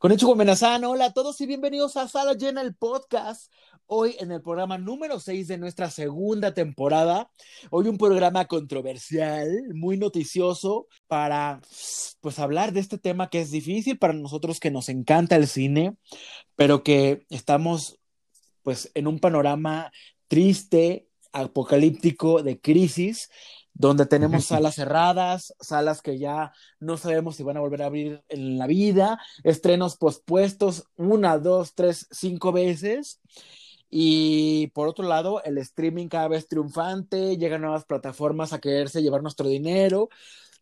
Con hecho hola a todos y bienvenidos a Sala Llena, el podcast. Hoy en el programa número 6 de nuestra segunda temporada. Hoy un programa controversial, muy noticioso para pues hablar de este tema que es difícil para nosotros que nos encanta el cine, pero que estamos pues en un panorama triste, apocalíptico, de crisis donde tenemos salas cerradas, salas que ya no sabemos si van a volver a abrir en la vida, estrenos pospuestos una, dos, tres, cinco veces. Y por otro lado, el streaming cada vez triunfante, llegan nuevas plataformas a quererse llevar nuestro dinero.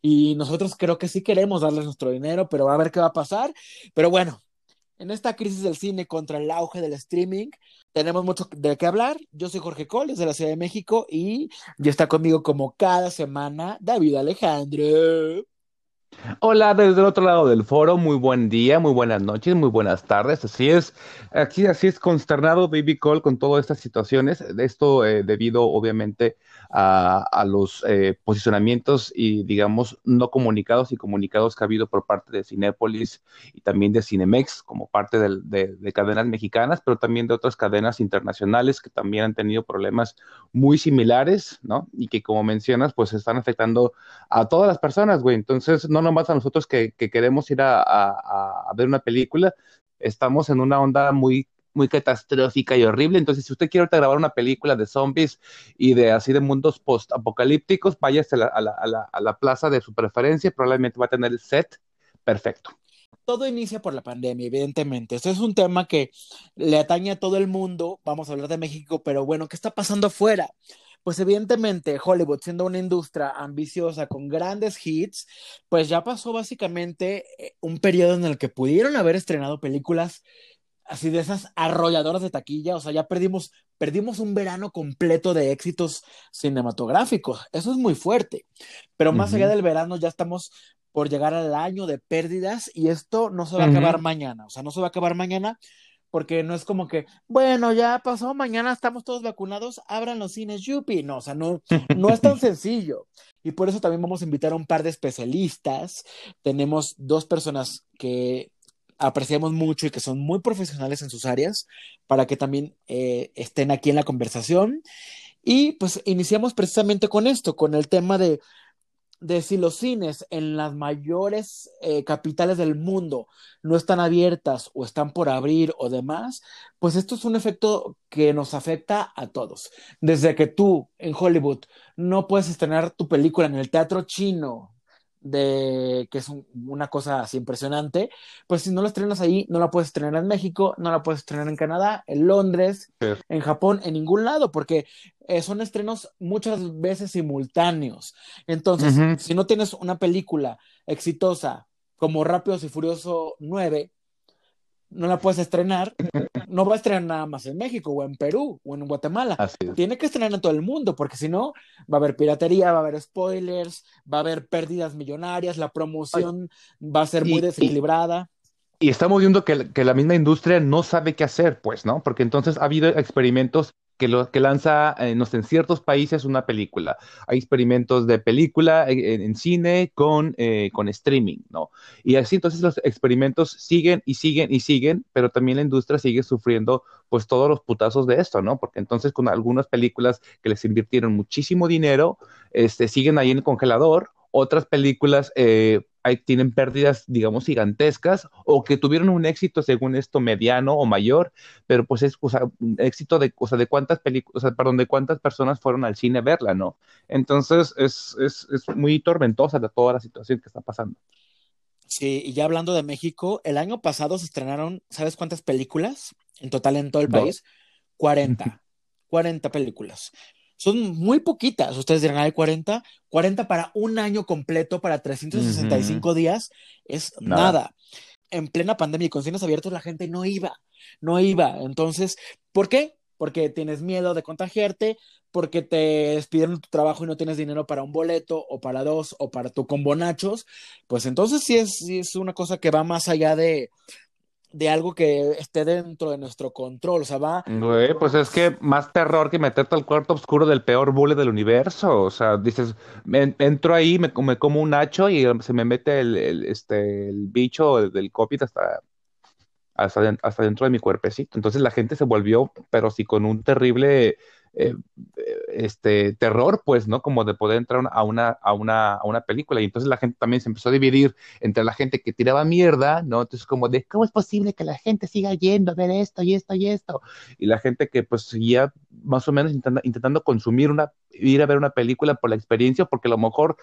Y nosotros creo que sí queremos darles nuestro dinero, pero a ver qué va a pasar. Pero bueno, en esta crisis del cine contra el auge del streaming, tenemos mucho de qué hablar. Yo soy Jorge Cole, desde la Ciudad de México, y ya está conmigo como cada semana David Alejandro. Hola, desde el otro lado del foro, muy buen día, muy buenas noches, muy buenas tardes. Así es, aquí así es consternado Baby Cole con todas estas situaciones. Esto eh, debido, obviamente, a, los eh, posicionamientos y, digamos, no comunicados y comunicados que ha habido por parte de Cinépolis y también de Cinemex como parte de, cadenas mexicanas, pero también de otras cadenas internacionales que también han tenido problemas muy similares, ¿no? Y que, como mencionas, pues están afectando a todas las personas, güey. Entonces, no nomás a nosotros que, queremos ir a ver una película, estamos en una onda muy muy catastrófica y horrible. Entonces, si usted quiere grabar una película de zombies y de así de mundos post-apocalípticos, váyase a la, plaza de su preferencia, probablemente va a tener el set perfecto. Todo inicia por la pandemia, evidentemente. Esto es un tema que le atañe a todo el mundo. Vamos a hablar de México, pero bueno, ¿qué está pasando afuera? pues evidentemente Hollywood siendo una industria ambiciosa con grandes hits, pues ya pasó básicamente eh, un periodo en el que pudieron haber estrenado películas así de esas arrolladoras de taquilla, o sea, ya perdimos, perdimos un verano completo de éxitos cinematográficos, eso es muy fuerte, pero más allá del verano ya estamos por llegar al año de pérdidas y esto no se va a acabar mañana, o sea, no se va a acabar mañana porque no es como que, bueno, ya pasó, mañana estamos todos vacunados, abran los cines, yupi, no, o sea, no, no es tan sencillo. Y por eso también vamos a invitar a un par de especialistas. Tenemos dos personas que apreciamos mucho y que son muy profesionales en sus áreas para que también eh, estén aquí en la conversación. Y pues iniciamos precisamente con esto, con el tema de, de si los cines en las mayores eh, capitales del mundo no están abiertas o están por abrir o demás, pues esto es un efecto que nos afecta a todos. Desde que tú en Hollywood no puedes estrenar tu película en el teatro chino de que es una cosa así impresionante, pues si no la estrenas ahí, no la puedes estrenar en México, no la puedes estrenar en Canadá, en Londres, en Japón, en ningún lado, porque eh, son estrenos muchas veces simultáneos. Entonces, si no tienes una película exitosa como Rápidos y Furioso 9, no la puedes estrenar, no va a estrenar nada más en México o en Perú o en Guatemala. Tiene que estrenar en todo el mundo, porque si no, va a haber piratería, va a haber spoilers, va a haber pérdidas millonarias, la promoción va a ser muy desequilibrada. Y, estamos viendo que, que, la misma industria no sabe qué hacer, pues, ¿no? Porque entonces ha habido experimentos que, lo, que lanza eh, no en ciertos países una película. Hay experimentos de película en, cine con, eh, con streaming, ¿no? Y así entonces los experimentos siguen y siguen y siguen, pero también la industria sigue sufriendo pues todos los putazos de esto, ¿no? Porque entonces con algunas películas que les invirtieron muchísimo dinero, este, siguen ahí en el congelador, otras películas eh, tienen pérdidas, digamos, gigantescas o que tuvieron un éxito, según esto, mediano o mayor, pero pues es, o sea, un éxito de, o sea, de cuántas películas, o sea, perdón, de cuántas personas fueron al cine a verla, ¿no? Entonces es, es, es muy tormentosa toda la situación que está pasando. Sí, y ya hablando de México, el año pasado se estrenaron, ¿sabes cuántas películas en total en todo el país? 40. 40 películas. Son muy poquitas. Ustedes dirán, hay 40. 40 para un año completo, para 365 días, es nada. En plena pandemia y con cines abiertos, la gente no iba, no iba. Entonces, ¿por qué? Porque tienes miedo de contagiarte, porque te despidieron tu trabajo y no tienes dinero para un boleto o para dos o para tu combo nachos, pues entonces sí es, sí es una cosa que va más allá de, de algo que esté dentro de nuestro control. O sea, va. Güey, pues es que más terror que meterte al cuarto oscuro del peor bully del universo. O sea, dices, entro ahí, me, me, como un hacho y se me mete el, este, el bicho del COVID hasta hasta, hasta dentro de mi cuerpecito. Entonces la gente se volvió, pero sí con un terrible eh, este terror, pues, ¿no? Como de poder entrar a una, a, una, a una película. Y entonces la gente también se empezó a dividir entre la gente que tiraba mierda, ¿no? Entonces como de, ¿cómo es posible que la gente siga yendo a ver esto y esto y esto? Y la gente que pues seguía más o menos intentando, consumir una, ir a ver una película por la experiencia, porque a lo mejor,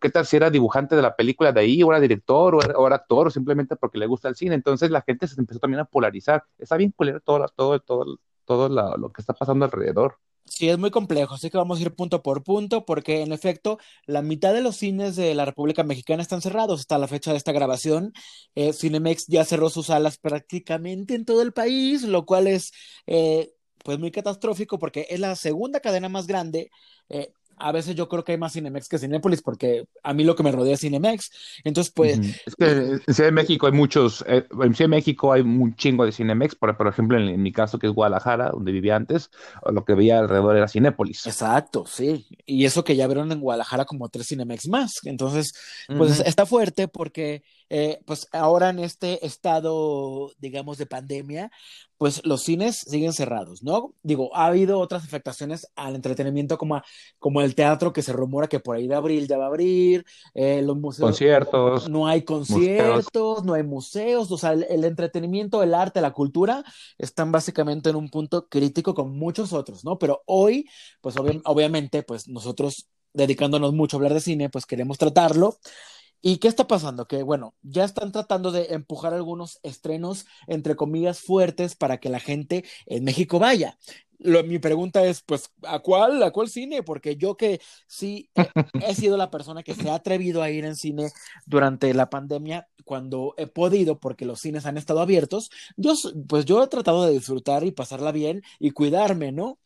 ¿qué tal si era dibujante de la película de ahí, o era director, o era, actor, o simplemente porque le gusta el cine? Entonces la gente se empezó también a polarizar. Está bien culero todo, todo, todo, todo lo que está pasando alrededor. Sí, es muy complejo, así que vamos a ir punto por punto, porque en efecto, la mitad de los cines de la República Mexicana están cerrados hasta la fecha de esta grabación. Eh, Cinemex ya cerró sus salas prácticamente en todo el país, lo cual es eh, pues muy catastrófico porque es la segunda cadena más grande. Eh, a veces yo creo que hay más Cinemex que Cinépolis porque a mí lo que me rodea es Cinemex. Entonces, pues... Es que en Ciudad de México hay muchos, eh, en Ciudad de México hay un chingo de Cinemex, por, por ejemplo, en, mi caso que es Guadalajara, donde vivía antes, lo que veía alrededor era Cinépolis. Exacto, sí. Y eso que ya vieron en Guadalajara como tres Cinemex más. Entonces, pues está fuerte porque eh, pues ahora en este estado, digamos, de pandemia, pues los cines siguen cerrados, ¿no? Digo, ha habido otras afectaciones al entretenimiento como, como el teatro que se rumora que por ahí de abril ya va a abrir, eh, los museos. Conciertos. No hay conciertos, no hay museos, o sea, el, entretenimiento, el arte, la cultura están básicamente en un punto crítico con muchos otros, ¿no? Pero hoy, pues obviamente, pues nosotros dedicándonos mucho a hablar de cine, pues queremos tratarlo. ¿Y qué está pasando? Que bueno, ya están tratando de empujar algunos estrenos, entre comillas, fuertes para que la gente en México vaya mi pregunta es, pues, ¿a cuál? ¿A cuál cine? Porque yo que sí he, sido la persona que se ha atrevido a ir en cine durante la pandemia cuando he podido, porque los cines han estado abiertos, yo, pues yo he tratado de disfrutar y pasarla bien y cuidarme, ¿no?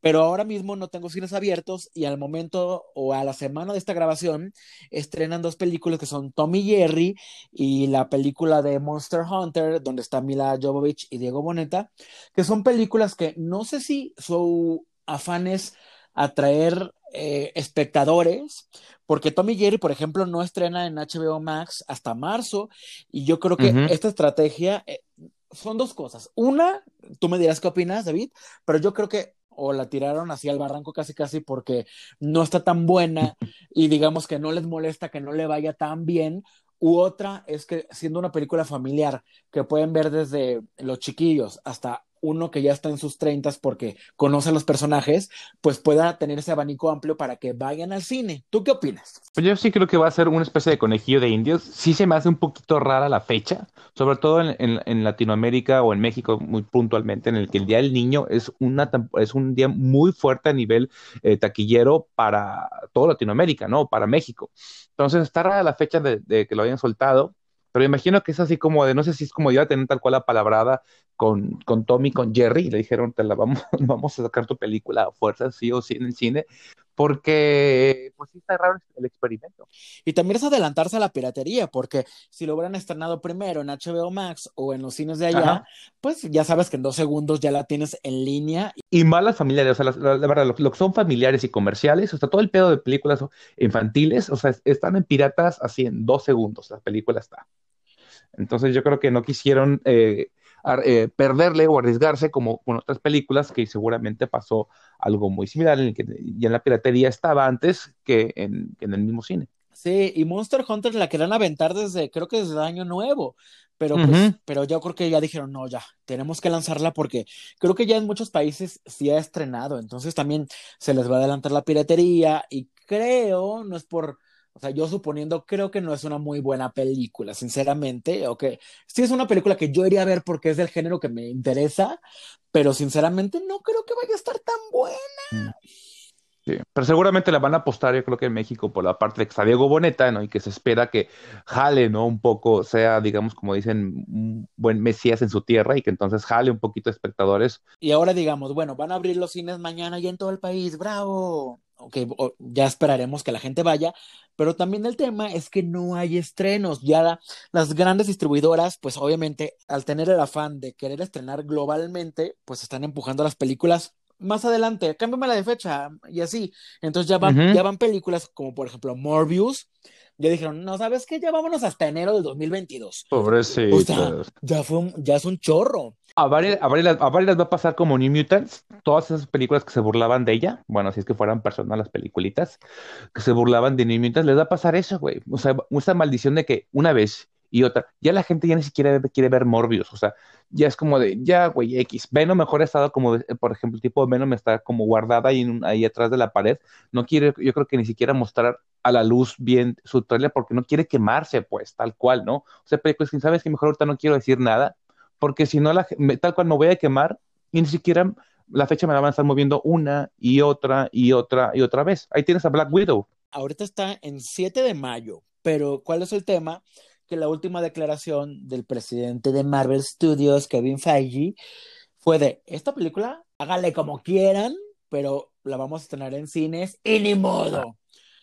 Pero ahora mismo no tengo cines abiertos y al momento o a la semana de esta grabación estrenan dos películas que son Tommy Jerry y la película de Monster Hunter, donde está Mila Jovovich y Diego Boneta, que son películas que no sé si su afán es atraer eh, espectadores, porque Tommy Jerry, por ejemplo, no estrena en HBO Max hasta marzo, y yo creo que esta estrategia eh, son dos cosas. Una, tú me dirás qué opinas, David, pero yo creo que o la tiraron así al barranco casi casi porque no está tan buena y digamos que no les molesta que no le vaya tan bien, u otra es que siendo una película familiar que pueden ver desde los chiquillos hasta uno que ya está en sus treintas porque conoce a los personajes, pues pueda tener ese abanico amplio para que vayan al cine. ¿Tú qué opinas? Pues yo sí creo que va a ser una especie de conejillo de indios. Sí se me hace un poquito rara la fecha, sobre todo en, Latinoamérica o en México muy puntualmente, en el que el Día del Niño es, una, es un día muy fuerte a nivel eh, taquillero para toda Latinoamérica, ¿no? Para México. Entonces está rara la fecha de que lo hayan soltado pero imagino que es así como de, no sé si es como iba a tener tal cual la palabrada con, con Tommy, con Jerry, y le dijeron, te la vamos, vamos a sacar tu película a fuerza, sí o sí, en el cine, porque pues sí está raro el experimento. Y también es adelantarse a la piratería, porque si lo hubieran estrenado primero en HBO Max o en los cines de allá, pues ya sabes que en dos segundos ya la tienes en línea. Y malas familiares, o sea, la, verdad, lo, que son familiares y comerciales, o sea, todo el pedo de películas infantiles, o sea, están en piratas así en dos segundos, la película está. Entonces yo creo que no quisieron eh, eh, perderle o arriesgarse como con otras películas que seguramente pasó algo muy similar en el que ya en la piratería estaba antes que en, el mismo cine. Sí, y Monster Hunter la querían aventar desde, creo que desde el año nuevo, pero pues, pero yo creo que ya dijeron, no, ya, tenemos que lanzarla porque creo que ya en muchos países sí ha estrenado, entonces también se les va a adelantar la piratería y creo, no es por o sea, yo suponiendo, creo que no es una muy buena película, sinceramente. O que sí es una película que yo iría a ver porque es del género que me interesa, pero sinceramente no creo que vaya a estar tan buena. Mm. Sí, pero seguramente la van a apostar, yo creo que en México, por la parte de Diego Boneta, ¿no? Y que se espera que jale, ¿no? Un poco, sea, digamos, como dicen, un buen Mesías en su tierra y que entonces jale un poquito de espectadores. Y ahora digamos, bueno, van a abrir los cines mañana y en todo el país, bravo ok, ya esperaremos que la gente vaya, pero también el tema es que no hay estrenos. Ya las grandes distribuidoras, pues obviamente al tener el afán de querer estrenar globalmente, pues están empujando las películas más adelante, cámbiame la de fecha y así. Entonces ya van, ya van películas como por ejemplo Morbius. Ya dijeron, no, ¿sabes qué? Ya vámonos hasta enero del 2022. Pobrecito. O sea, ya, fue ya es un chorro. A varias, a, varias, a varias les va a pasar como New Mutants, todas esas películas que se burlaban de ella, bueno, si es que fueran personas las peliculitas, que se burlaban de New Mutants, les va a pasar eso, güey. O sea, esa maldición de que una vez y otra. Ya la gente ya ni siquiera quiere ver Morbius, o sea, ya es como de, ya, güey, X. Venom mejor ha estado como, por ejemplo, el tipo de Venom está como guardada ahí, ahí atrás de la pared. No quiere, yo creo que ni siquiera mostrar a la luz bien su trailer porque no quiere quemarse, pues, tal cual, ¿no? O sea, películas que sabes que mejor ahorita no quiero decir nada, porque si no, la, tal cual me voy a quemar y ni siquiera la fecha me la van a estar moviendo una y otra y otra y otra vez. Ahí tienes a Black Widow. Ahorita está en 7 de mayo, pero ¿cuál es el tema? Que la última declaración del presidente de Marvel Studios, Kevin Feige, fue de, esta película, hágale como quieran, pero la vamos a tener en cines y ni modo.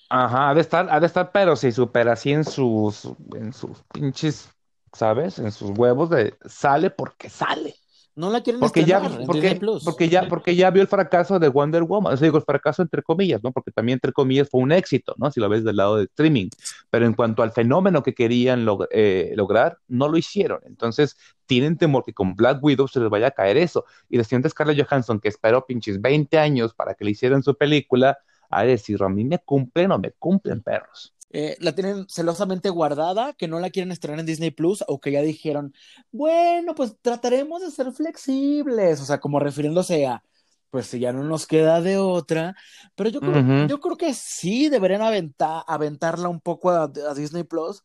Ajá, ha de estar, ha de estar, pero si supera así en sus, en sus pinches, ¿sabes? En sus huevos de sale porque sale. No la quieren porque ya, porque, porque ya, porque ya vio el fracaso de Wonder Woman, o sea, digo, el fracaso entre comillas, ¿no? Porque también entre comillas fue un éxito, ¿no? Si lo ves del lado de streaming. Pero en cuanto al fenómeno que querían eh, lograr, no lo hicieron. Entonces, tienen temor que con Black Widow se les vaya a caer eso. Y la siguiente Scarlett Johansson, que esperó pinches 20 años para que le hicieran su película, a decir, a mí me cumplen o me cumplen perros. Eh, la tienen celosamente guardada, que no la quieren estrenar en Disney Plus, o que ya dijeron, bueno, pues trataremos de ser flexibles, o sea, como refiriéndose a, pues si ya no nos queda de otra, pero yo creo, yo creo que sí deberían aventar, aventarla un poco a, a Disney Plus,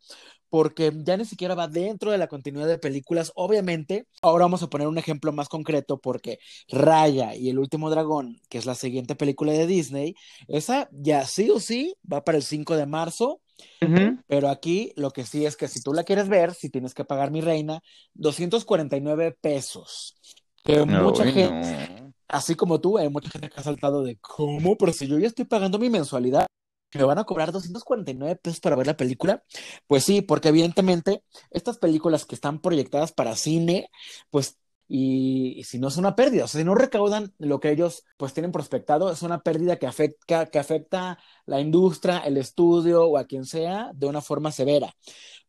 porque ya ni siquiera va dentro de la continuidad de películas. Obviamente, ahora vamos a poner un ejemplo más concreto porque Raya y el último dragón, que es la siguiente película de Disney, esa ya sí o sí va para el 5 de marzo. Pero aquí lo que sí es que si tú la quieres ver, si tienes que pagar mi reina, 249 pesos. Que mucha gente, así como tú, hay mucha gente que ha saltado de cómo, pero si yo ya estoy pagando mi mensualidad me van a cobrar 249 pesos para ver la película. Pues sí, porque evidentemente estas películas que están proyectadas para cine, pues y, si no es una pérdida, o sea, si no recaudan lo que ellos pues tienen prospectado, es una pérdida que afecta, que afecta la industria, el estudio o a quien sea de una forma severa.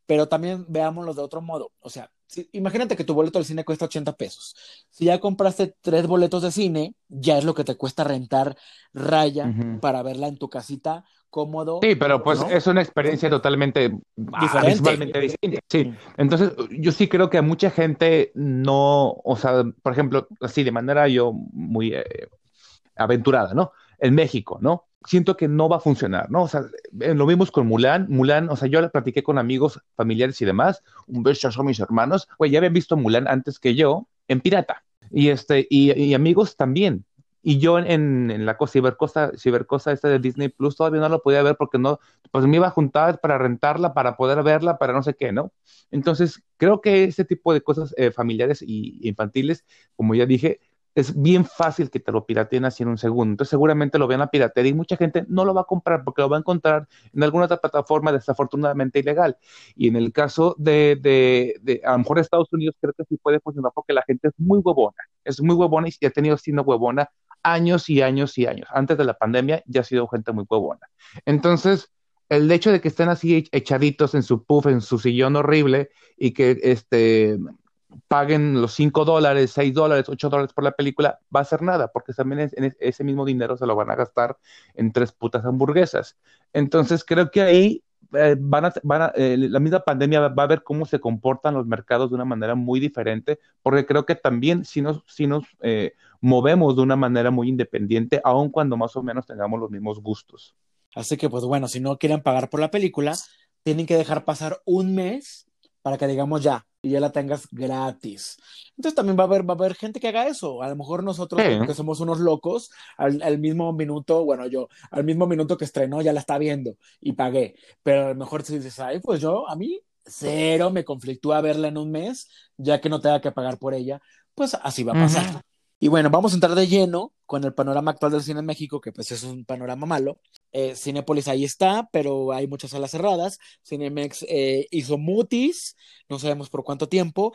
Pero también veámoslo de otro modo, o sea, imagínate que tu boleto del cine cuesta 80 pesos. Si ya compraste tres boletos de cine, ya es lo que te cuesta rentar Raya para verla en tu casita cómodo. Sí, pero pues es una experiencia totalmente diferente. distinta. Sí, entonces yo sí creo que a mucha gente no, o sea, por ejemplo, así de manera yo muy eh, aventurada, ¿no? En México, ¿no? Siento que no va a funcionar, ¿no? O sea, eh, lo vimos con Mulan, Mulan, o sea, yo la platiqué con amigos, familiares y demás, un beso son mis hermanos, güey, ya habían visto Mulan antes que yo en pirata. Y este, y amigos también, y yo en, en la cosa, cibercosa, cibercosa esta de Disney Plus todavía no lo podía ver porque no, pues me iba a juntar para rentarla, para poder verla, para no sé qué, ¿no? Entonces, creo que ese tipo de cosas eh, familiares y infantiles, como ya dije, es bien fácil que te lo pirateen así en un segundo. Entonces seguramente lo vean a piratería y mucha gente no lo va a comprar porque lo va a encontrar en alguna otra plataforma desafortunadamente ilegal. Y en el caso de, de, de a lo mejor Estados Unidos creo que sí puede funcionar porque la gente es muy huevona. Es muy huevona y ha tenido siendo huevona años y años y años. Antes de la pandemia ya ha sido gente muy huevona. Entonces, el hecho de que estén así echaditos en su puff, en su sillón horrible y que este paguen los 5 dólares, 6 dólares, 8 dólares por la película, va a ser nada, porque también ese mismo dinero se lo van a gastar en tres putas hamburguesas. Entonces creo que ahí eh, van a, van a eh, la misma pandemia va a ver cómo se comportan los mercados de una manera muy diferente, porque creo que también si nos, si nos eh, movemos de una manera muy independiente, aun cuando más o menos tengamos los mismos gustos. Así que, pues bueno, si no quieren pagar por la película, tienen que dejar pasar un mes para que digamos ya, y ya la tengas gratis. Entonces también va a haber, va a haber gente que haga eso. A lo mejor nosotros, que somos unos locos, al, mismo minuto, bueno, yo, al mismo minuto que estrenó, ya la está viendo y pagué. Pero a lo mejor si dices, ay, pues yo, a mí, cero me conflictúa verla en un mes, ya que no tenga que pagar por ella, pues así va a pasar. Y bueno, vamos a entrar de lleno con el panorama actual del cine en México, que pues es un panorama malo. Eh, Cinépolis ahí está, pero hay muchas salas cerradas. Cinemex eh, hizo mutis, no sabemos por cuánto tiempo,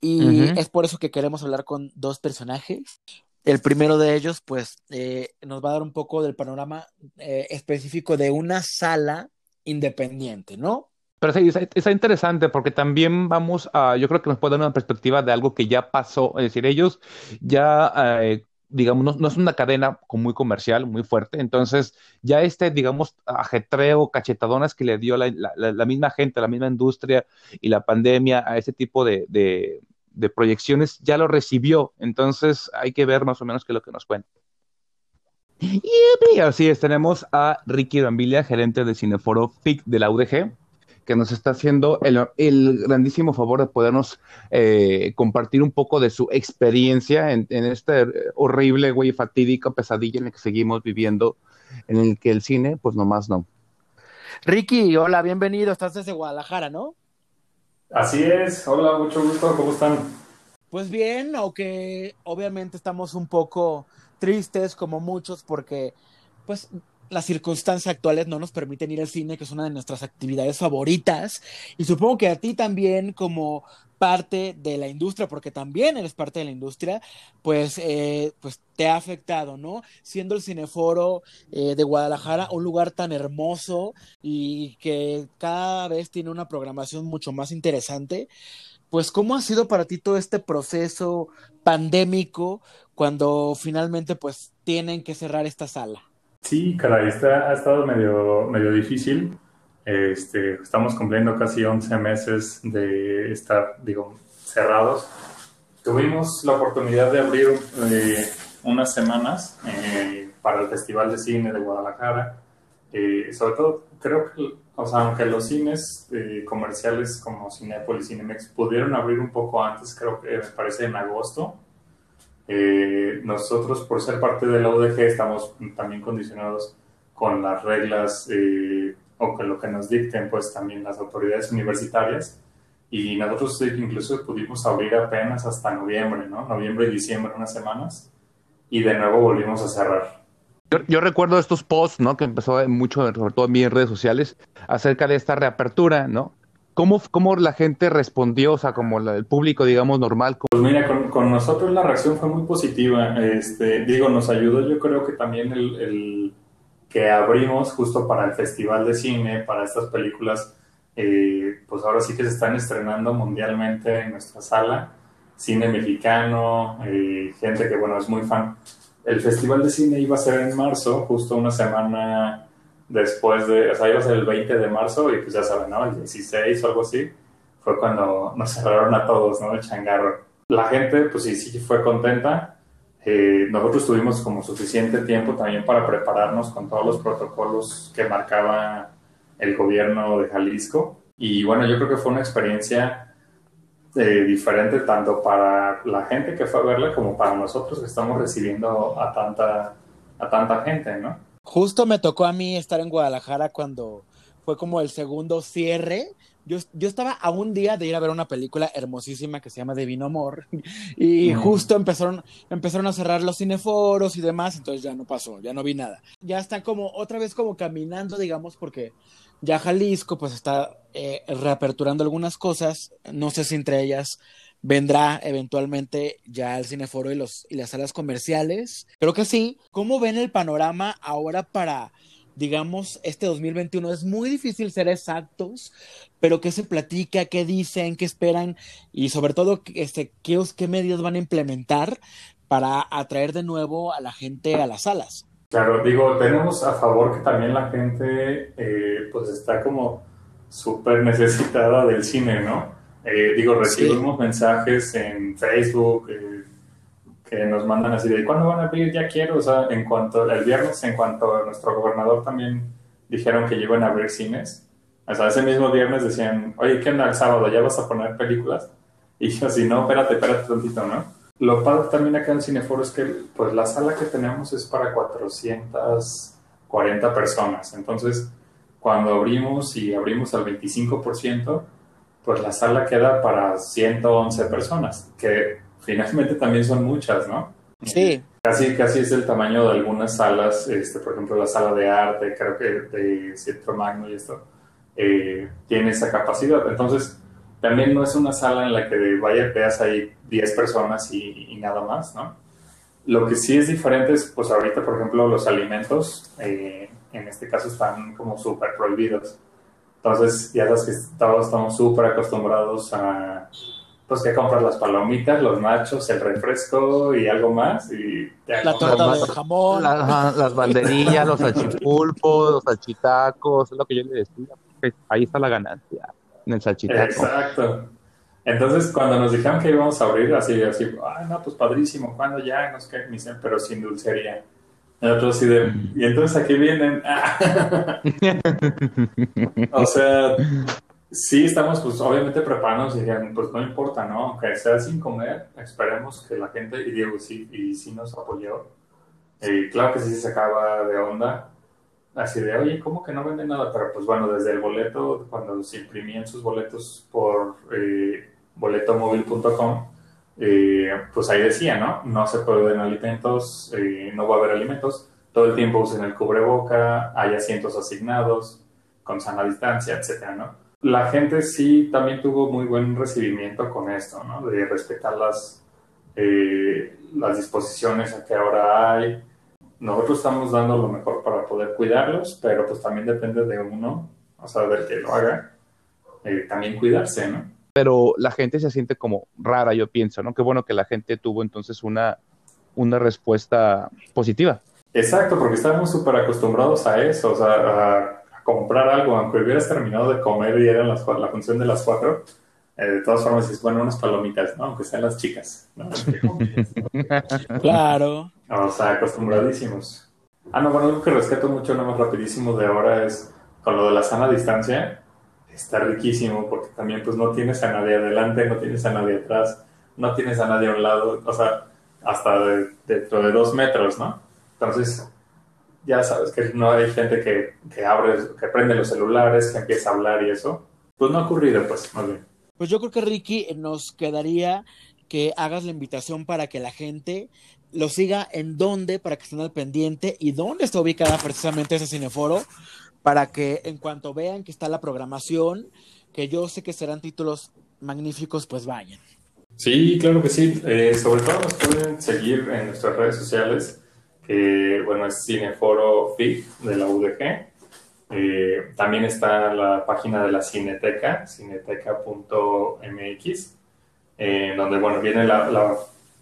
y es por eso que queremos hablar con dos personajes. El primero de ellos, pues, eh, nos va a dar un poco del panorama eh, específico de una sala independiente, ¿no? Pero sí, está, interesante porque también vamos a, yo creo que nos puede dar una perspectiva de algo que ya pasó, es decir, ellos ya, eh, digamos, no, es una cadena muy comercial, muy fuerte, entonces ya este, digamos, ajetreo, cachetadonas que le dio la, misma gente, la misma industria y la pandemia a ese tipo de, de proyecciones ya lo recibió, entonces hay que ver más o menos qué es lo que nos cuenta. Y así es, tenemos a Ricky Rambilia, gerente de Cineforo FIC de la UDG, que nos está haciendo el, grandísimo favor de podernos eh, compartir un poco de su experiencia en, en este horrible, güey, fatídica pesadilla en la que seguimos viviendo, en el que el cine, pues nomás no. Ricky, hola, bienvenido, estás desde Guadalajara, ¿no? Así es, hola, mucho gusto, ¿cómo están? Pues bien, aunque obviamente estamos un poco tristes como muchos porque pues las circunstancias actuales no nos permiten ir al cine, que es una de nuestras actividades favoritas. Y supongo que a ti también, como parte de la industria, porque también eres parte de la industria, pues, eh, pues te ha afectado, ¿no? Siendo el Cineforo eh, de Guadalajara un lugar tan hermoso y que cada vez tiene una programación mucho más interesante, pues ¿cómo ha sido para ti todo este proceso pandémico cuando finalmente pues tienen que cerrar esta sala? Sí, caray, ha estado medio, medio difícil. Este, estamos cumpliendo casi 11 meses de estar, digo, cerrados. Tuvimos la oportunidad de abrir eh, unas semanas eh, para el Festival de Cine de Guadalajara. Eh, sobre todo, creo que, o sea, aunque los cines comerciales como Cinepolis y Cinemex pudieron abrir un poco antes, creo que me parece en agosto, eh, nosotros, por ser parte de la UDG, estamos también condicionados con las reglas eh, o con lo que nos dicten, pues también las autoridades universitarias. Y nosotros incluso pudimos abrir apenas hasta noviembre, ¿no? Noviembre y diciembre, unas semanas. Y de nuevo volvimos a cerrar. Yo, recuerdo estos posts, ¿no? Que empezó mucho, sobre todo en mis redes sociales, acerca de esta reapertura, ¿no? ¿Cómo, ¿Cómo, la gente respondió, o sea, como el público, digamos, normal? Pues mira, con, con, nosotros la reacción fue muy positiva. Este, digo, nos ayudó yo creo que también el, el, que abrimos justo para el Festival de Cine, para estas películas, eh, pues ahora sí que se están estrenando mundialmente en nuestra sala. Cine mexicano, eh, gente que, bueno, es muy fan. El Festival de Cine iba a ser en marzo, justo una semana después de, o sea, iba a ser el 20 de marzo y pues ya saben, ¿no? El 16 o algo así, fue cuando nos cerraron a todos, ¿no? El changarro. La gente, pues sí, sí fue contenta. Eh, nosotros tuvimos como suficiente tiempo también para prepararnos con todos los protocolos que marcaba el gobierno de Jalisco. Y bueno, yo creo que fue una experiencia eh, diferente tanto para la gente que fue a verla como para nosotros que estamos recibiendo a tanta, a tanta gente, ¿no? Justo me tocó a mí estar en Guadalajara cuando fue como el segundo cierre. Yo, yo estaba a un día de ir a ver una película hermosísima que se llama Divino Amor y justo empezaron, empezaron a cerrar los cineforos y demás, entonces ya no pasó, ya no vi nada. Ya está como otra vez como caminando, digamos, porque ya Jalisco pues está eh, reaperturando algunas cosas, no sé si entre ellas vendrá eventualmente ya el cineforo y, los, y las salas comerciales. Creo que sí. ¿Cómo ven el panorama ahora para, digamos, este 2021? Es muy difícil ser exactos, pero ¿qué se platica? ¿Qué dicen? ¿Qué esperan? Y sobre todo, este, ¿qué, qué medidas van a implementar para atraer de nuevo a la gente a las salas? Claro, digo, tenemos a favor que también la gente eh, pues está como súper necesitada del cine, ¿no? Eh, digo, recibimos mensajes en Facebook eh, que nos mandan así de ¿cuándo van a abrir? Ya quiero. O sea, en cuanto, el viernes, en cuanto nuestro gobernador también dijeron que iban a abrir cines. O sea, ese mismo viernes decían, oye, ¿qué onda el sábado? ¿Ya vas a poner películas? Y yo así, no, espérate, espérate tantito, ¿no? Lo padre también acá en Cineforo es que pues la sala que tenemos es para 440 personas. Entonces, cuando abrimos y abrimos al 25%, pues la sala queda para 111 personas, que finalmente también son muchas, ¿no? Sí. Casi, casi es el tamaño de algunas salas, este, por ejemplo, la sala de arte, creo que de Centro Magno y esto, eh, tiene esa capacidad. Entonces, también no es una sala en la que vaya, veas ahí 10 personas y, nada más, ¿no? Lo que sí es diferente es, pues ahorita, por ejemplo, los alimentos, eh, en este caso, están como súper prohibidos. Entonces, ya sabes que todos estamos súper acostumbrados a, pues, que compras las palomitas, los nachos, el refresco y algo más. Y la torta de jamón. las banderillas, los achipulpos, los achitacos, es lo que yo le decía. Ahí está la ganancia, en el salchitaco. Exacto. Entonces, cuando nos dijeron que íbamos a abrir, así, así, ah, no, pues padrísimo, cuando ya? Nos cae, pero sin dulcería. Y otros así de, y entonces aquí vienen. o sea, sí estamos, pues obviamente preparándonos y dijeron, pues no importa, ¿no? Aunque sea sin comer, esperemos que la gente, y Diego sí, y sí nos apoyó. Y claro que sí se sacaba de onda, así de, oye, ¿cómo que no venden nada? Pero pues bueno, desde el boleto, cuando se imprimían sus boletos por eh, boletomóvil.com, eh, pues ahí decía, ¿no? No se pueden alimentos, eh, no va a haber alimentos, todo el tiempo usen el cubreboca, hay asientos asignados, con sana distancia, etcétera, ¿no? La gente sí también tuvo muy buen recibimiento con esto, ¿no? De respetar las, eh, las disposiciones que ahora hay. Nosotros estamos dando lo mejor para poder cuidarlos, pero pues también depende de uno, o sea, del que lo haga, también cuidarse, ¿no? Pero la gente se siente como rara, yo pienso, ¿no? Qué bueno que la gente tuvo entonces una, una respuesta positiva. Exacto, porque estábamos súper acostumbrados a eso, o sea, a, comprar algo, aunque hubieras terminado de comer y era las, la función de las cuatro, eh, de todas formas dices, bueno, unas palomitas, ¿no? Aunque sean las chicas, ¿no? claro. O sea, acostumbradísimos. Ah, no, bueno, algo que rescato mucho, no más rapidísimo de ahora es con lo de la sana distancia, está riquísimo porque también pues no tienes a nadie adelante, no tienes a nadie atrás, no tienes a nadie a un lado, o sea, hasta dentro de dos metros, ¿no? Entonces, ya sabes que no hay gente que, que abre, que prende los celulares, que empieza a hablar y eso. Pues no ha ocurrido, pues, más bien. Pues yo creo que Ricky nos quedaría que hagas la invitación para que la gente lo siga en dónde, para que estén al pendiente y dónde está ubicada precisamente ese cineforo, para que en cuanto vean que está la programación, que yo sé que serán títulos magníficos, pues vayan. Sí, claro que sí. Eh, sobre todo nos pueden seguir en nuestras redes sociales, que bueno, es Cineforo FIC de la UDG. Eh, también está la página de la Cineteca, cineteca.mx, eh, donde bueno, viene la,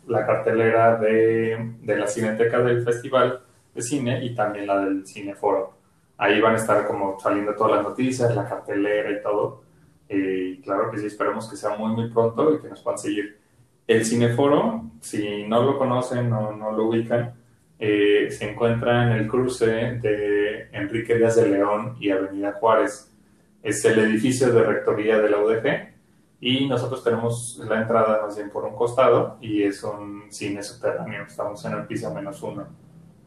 la, cartelera de, de la Cineteca del Festival de Cine y también la del Cineforo ahí van a estar como saliendo todas las noticias, la cartelera y todo. Y claro que sí, esperemos que sea muy, muy pronto y que nos puedan seguir. El Cineforo, si no lo conocen o no lo ubican, eh, se encuentra en el cruce de Enrique Díaz de León y Avenida Juárez. Es el edificio de rectoría de la UDG y nosotros tenemos la entrada más bien por un costado y es un cine subterráneo. Estamos en el piso menos uno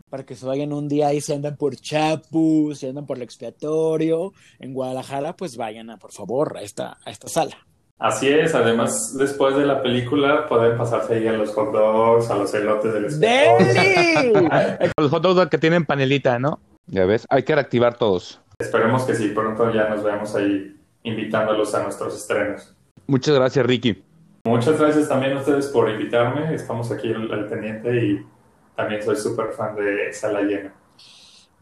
para que se vayan un día y se andan por Chapu, se andan por el expiatorio, en Guadalajara, pues vayan a, por favor a esta, a esta sala. Así es, además después de la película pueden pasarse ahí a los hot dogs, a los elotes del expiatorio. los hot dogs que tienen panelita, ¿no? Ya ves, hay que reactivar todos. Esperemos que sí, pronto ya nos veamos ahí invitándolos a nuestros estrenos. Muchas gracias, Ricky. Muchas gracias también a ustedes por invitarme. Estamos aquí al pendiente y también soy súper fan de Sala Llena.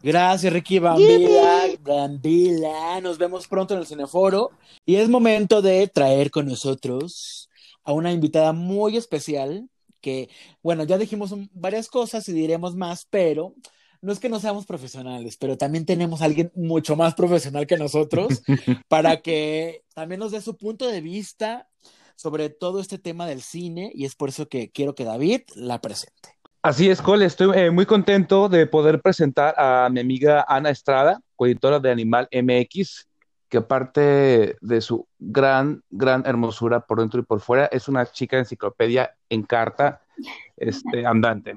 Gracias, Ricky Bambila. Bambila. Nos vemos pronto en el Cineforo. Y es momento de traer con nosotros a una invitada muy especial que, bueno, ya dijimos varias cosas y diremos más, pero no es que no seamos profesionales, pero también tenemos a alguien mucho más profesional que nosotros para que también nos dé su punto de vista sobre todo este tema del cine y es por eso que quiero que David la presente. Así es, Cole, estoy eh, muy contento de poder presentar a mi amiga Ana Estrada, coeditora de Animal MX, que aparte de su gran, gran hermosura por dentro y por fuera, es una chica enciclopedia en carta este, andante.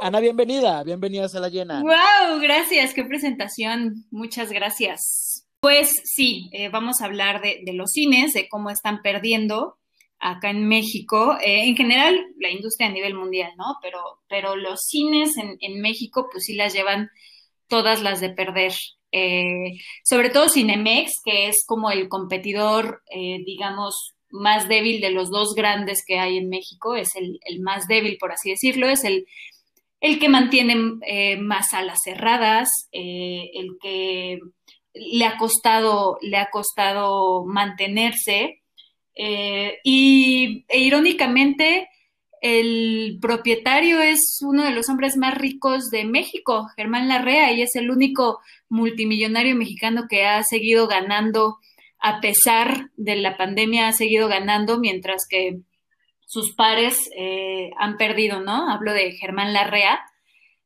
Ana, bienvenida, bienvenida a la llena. ¡Wow! Gracias, qué presentación, muchas gracias. Pues sí, eh, vamos a hablar de, de los cines, de cómo están perdiendo acá en México, eh, en general la industria a nivel mundial, ¿no? Pero, pero los cines en, México, pues sí las llevan todas las de perder. Eh, sobre todo Cinemex, que es como el competidor, eh, digamos, más débil de los dos grandes que hay en México, es el, más débil, por así decirlo, es el, el que mantiene eh, más salas cerradas, el que le ha costado, le ha costado mantenerse. Eh, y e irónicamente, el propietario es uno de los hombres más ricos de México, Germán Larrea, y es el único multimillonario mexicano que ha seguido ganando, a pesar de la pandemia, ha seguido ganando, mientras que sus pares eh, han perdido, ¿no? Hablo de Germán Larrea.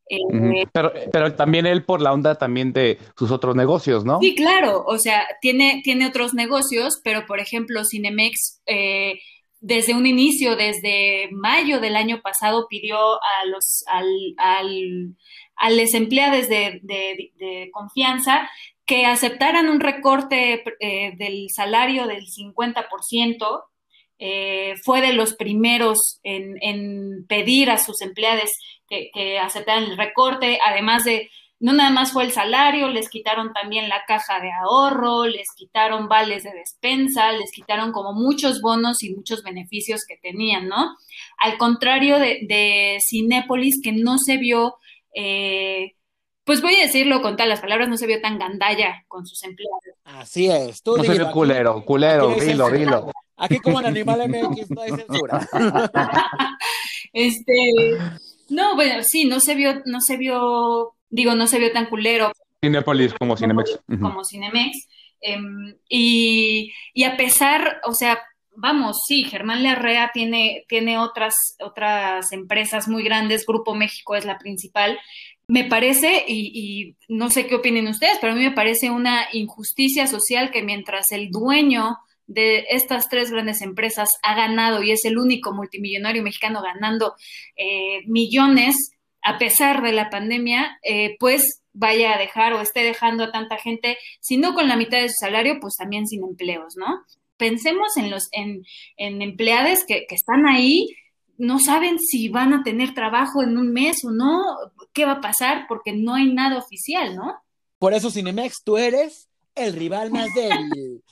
Eh, pero, pero también él por la onda también de sus otros negocios, ¿no? Sí, claro, o sea, tiene, tiene otros negocios, pero por ejemplo, Cinemex eh, desde un inicio, desde mayo del año pasado, pidió a los al, al, a los empleados de, confianza que aceptaran un recorte eh, del salario del 50%. Eh, fue de los primeros en, en pedir a sus empleados que, que aceptaran el recorte, además de no nada más fue el salario, les quitaron también la caja de ahorro, les quitaron vales de despensa, les quitaron como muchos bonos y muchos beneficios que tenían, ¿no? Al contrario de, de Cinépolis, que no se vio, eh, pues voy a decirlo con tal las palabras, no se vio tan gandalla con sus empleados. Así es. Tú no se vio culero, culero, dilo, dilo. Aquí como en Animal MX no hay censura. este, no, bueno, sí, no se vio, no se vio digo, no se vio tan culero. Cinepolis como Cinemex. Como Cinemex. Em, y, a pesar, o sea, vamos, sí, Germán Larrea tiene, tiene otras, otras empresas muy grandes, Grupo México es la principal. Me parece, y, y, no sé qué opinen ustedes, pero a mí me parece una injusticia social que mientras el dueño de estas tres grandes empresas ha ganado y es el único multimillonario mexicano ganando eh, millones, a pesar de la pandemia, eh, pues vaya a dejar o esté dejando a tanta gente, si no con la mitad de su salario, pues también sin empleos, ¿no? Pensemos en los en, empleados que, que están ahí, no saben si van a tener trabajo en un mes o no, qué va a pasar, porque no hay nada oficial, ¿no? Por eso, Cinemex, tú eres el rival más débil.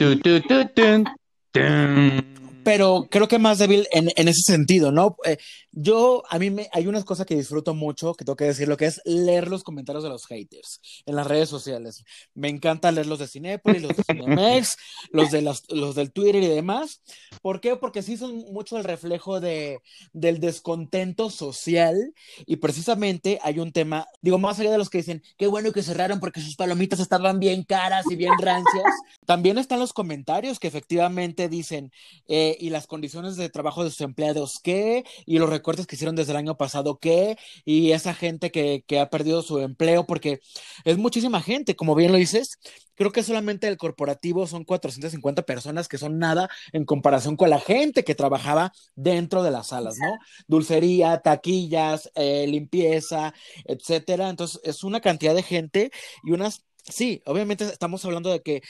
Pero creo que más débil en, en ese sentido, ¿no? Eh, yo, a mí me, hay unas cosas que disfruto mucho, que tengo que decir, lo que es leer los comentarios de los haters en las redes sociales. Me encanta leer los de Cinepolis, los de Cinemex, los, de los, los del Twitter y demás. ¿Por qué? Porque sí son mucho el reflejo de, del descontento social y precisamente hay un tema, digo, más allá de los que dicen, qué bueno que cerraron porque sus palomitas estaban bien caras y bien rancias, también están los comentarios que efectivamente dicen, eh, y las condiciones de trabajo de sus empleados, ¿qué? Y los recortes que hicieron desde el año pasado, ¿qué? Y esa gente que, que ha perdido su empleo, porque es muchísima gente, como bien lo dices, creo que solamente el corporativo son 450 personas que son nada en comparación con la gente que trabajaba dentro de las salas, ¿no? Dulcería, taquillas, eh, limpieza, etcétera. Entonces, es una cantidad de gente y unas Sí, obviamente estamos hablando de que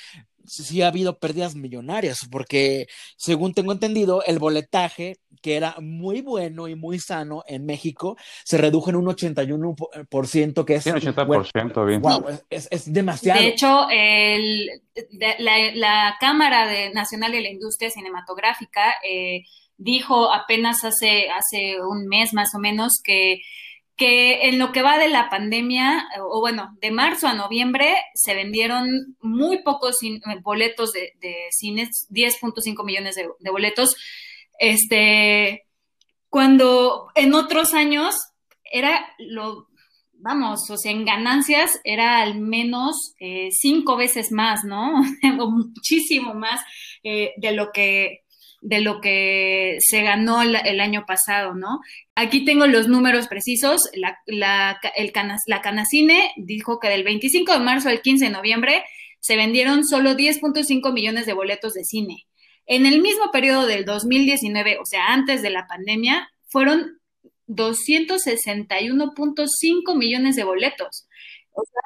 sí ha habido pérdidas millonarias, porque según tengo entendido, el boletaje, que era muy bueno y muy sano en México, se redujo en un 81%, que es... Sí, 80%, bien. Wow, es, es, demasiado. De hecho, el, la, la, Cámara de, Nacional de la Industria Cinematográfica eh, dijo apenas hace, hace un mes más o menos que que en lo que va de la pandemia, o bueno, de marzo a noviembre, se vendieron muy pocos boletos de, de cines, 10.5 millones de, boletos. Este, cuando en otros años era lo, vamos, o sea, en ganancias era al menos eh, cinco veces más, ¿no? muchísimo más eh, de lo que de lo que se ganó el, año pasado, ¿no? Aquí tengo los números precisos. La, la, el la Canacine dijo que del 25 de marzo al 15 de noviembre se vendieron solo 10.5 millones de boletos de cine. En el mismo periodo del 2019, o sea, antes de la pandemia, fueron 261.5 millones de boletos. O sea,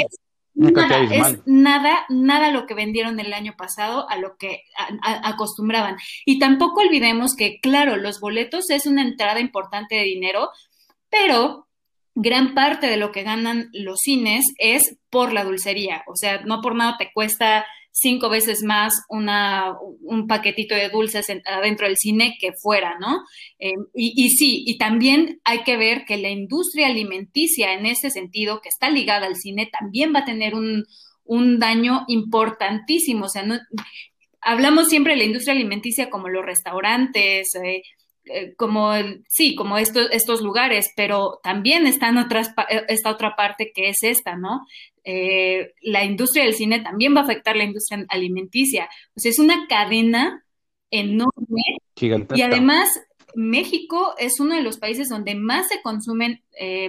es Nada, es nada, nada lo que vendieron el año pasado a lo que acostumbraban. Y tampoco olvidemos que, claro, los boletos es una entrada importante de dinero, pero gran parte de lo que ganan los cines es por la dulcería. O sea, no por nada te cuesta cinco veces más una, un paquetito de dulces adentro del cine que fuera, ¿no? Eh, y, y, sí, y también hay que ver que la industria alimenticia en ese sentido, que está ligada al cine, también va a tener un, un daño importantísimo. O sea, no, hablamos siempre de la industria alimenticia como los restaurantes, eh, eh, como sí, como estos, estos lugares, pero también están otras, eh, esta otra parte que es esta, ¿no? la industria del cine también va a afectar la industria alimenticia. O sea, es una cadena enorme. Y además, México es uno de los países donde más se consumen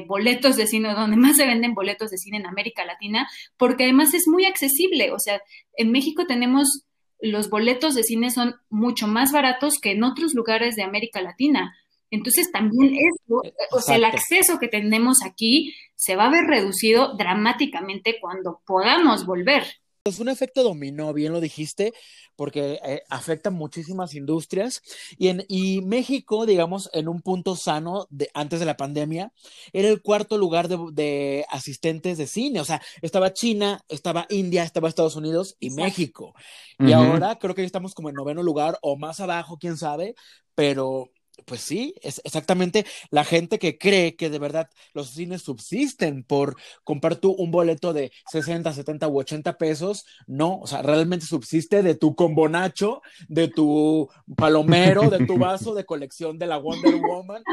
boletos de cine, donde más se venden boletos de cine en América Latina, porque además es muy accesible. O sea, en México tenemos los boletos de cine son mucho más baratos que en otros lugares de América Latina. Entonces también eso, o sea, el acceso que tenemos aquí se va a ver reducido dramáticamente cuando podamos volver. Es un efecto dominó, bien lo dijiste, porque eh, afecta muchísimas industrias. Y, en, y México, digamos, en un punto sano de, antes de la pandemia, era el cuarto lugar de, de, asistentes de cine. O sea, estaba China, estaba India, estaba Estados Unidos y México. Y ahora creo que ya estamos como en noveno lugar o más abajo, quién sabe, pero pues sí, es exactamente la gente que cree que de verdad los cines subsisten por comprar tú un boleto de 60, 70 u 80 pesos. No, o sea, realmente subsiste de tu combonacho, de tu palomero, de tu vaso de colección de la Wonder Woman.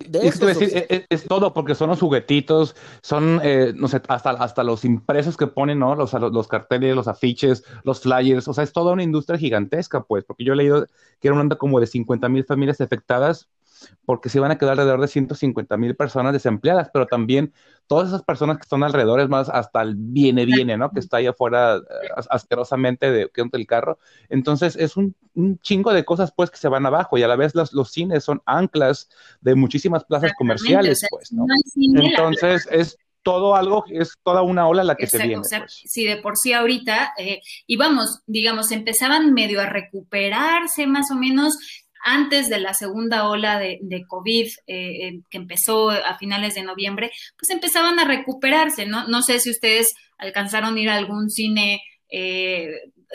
Es, decir, es, todo porque son los juguetitos, son, eh, no sé, hasta, hasta los impresos que ponen, ¿no? Los, los carteles, los afiches, los flyers, o sea, es toda una industria gigantesca, pues, porque yo he leído que era una como de 50 mil familias afectadas porque se van a quedar alrededor de 150 mil personas desempleadas, pero también todas esas personas que están alrededor, es más, hasta el viene, viene, ¿no? Que está ahí afuera eh, asquerosamente de, del carro. Entonces, es un, chingo de cosas, pues, que se van abajo y a la vez los, los cines son anclas de muchísimas plazas comerciales, pues, ¿no? Entonces, es todo algo, es toda una ola la que se viene. O sea, pues. Si de por sí ahorita, eh, y vamos, digamos, empezaban medio a recuperarse más o menos antes de la segunda ola de, COVID eh, que empezó a finales de noviembre, pues empezaban a recuperarse, ¿no? No sé si ustedes alcanzaron a ir a algún cine eh,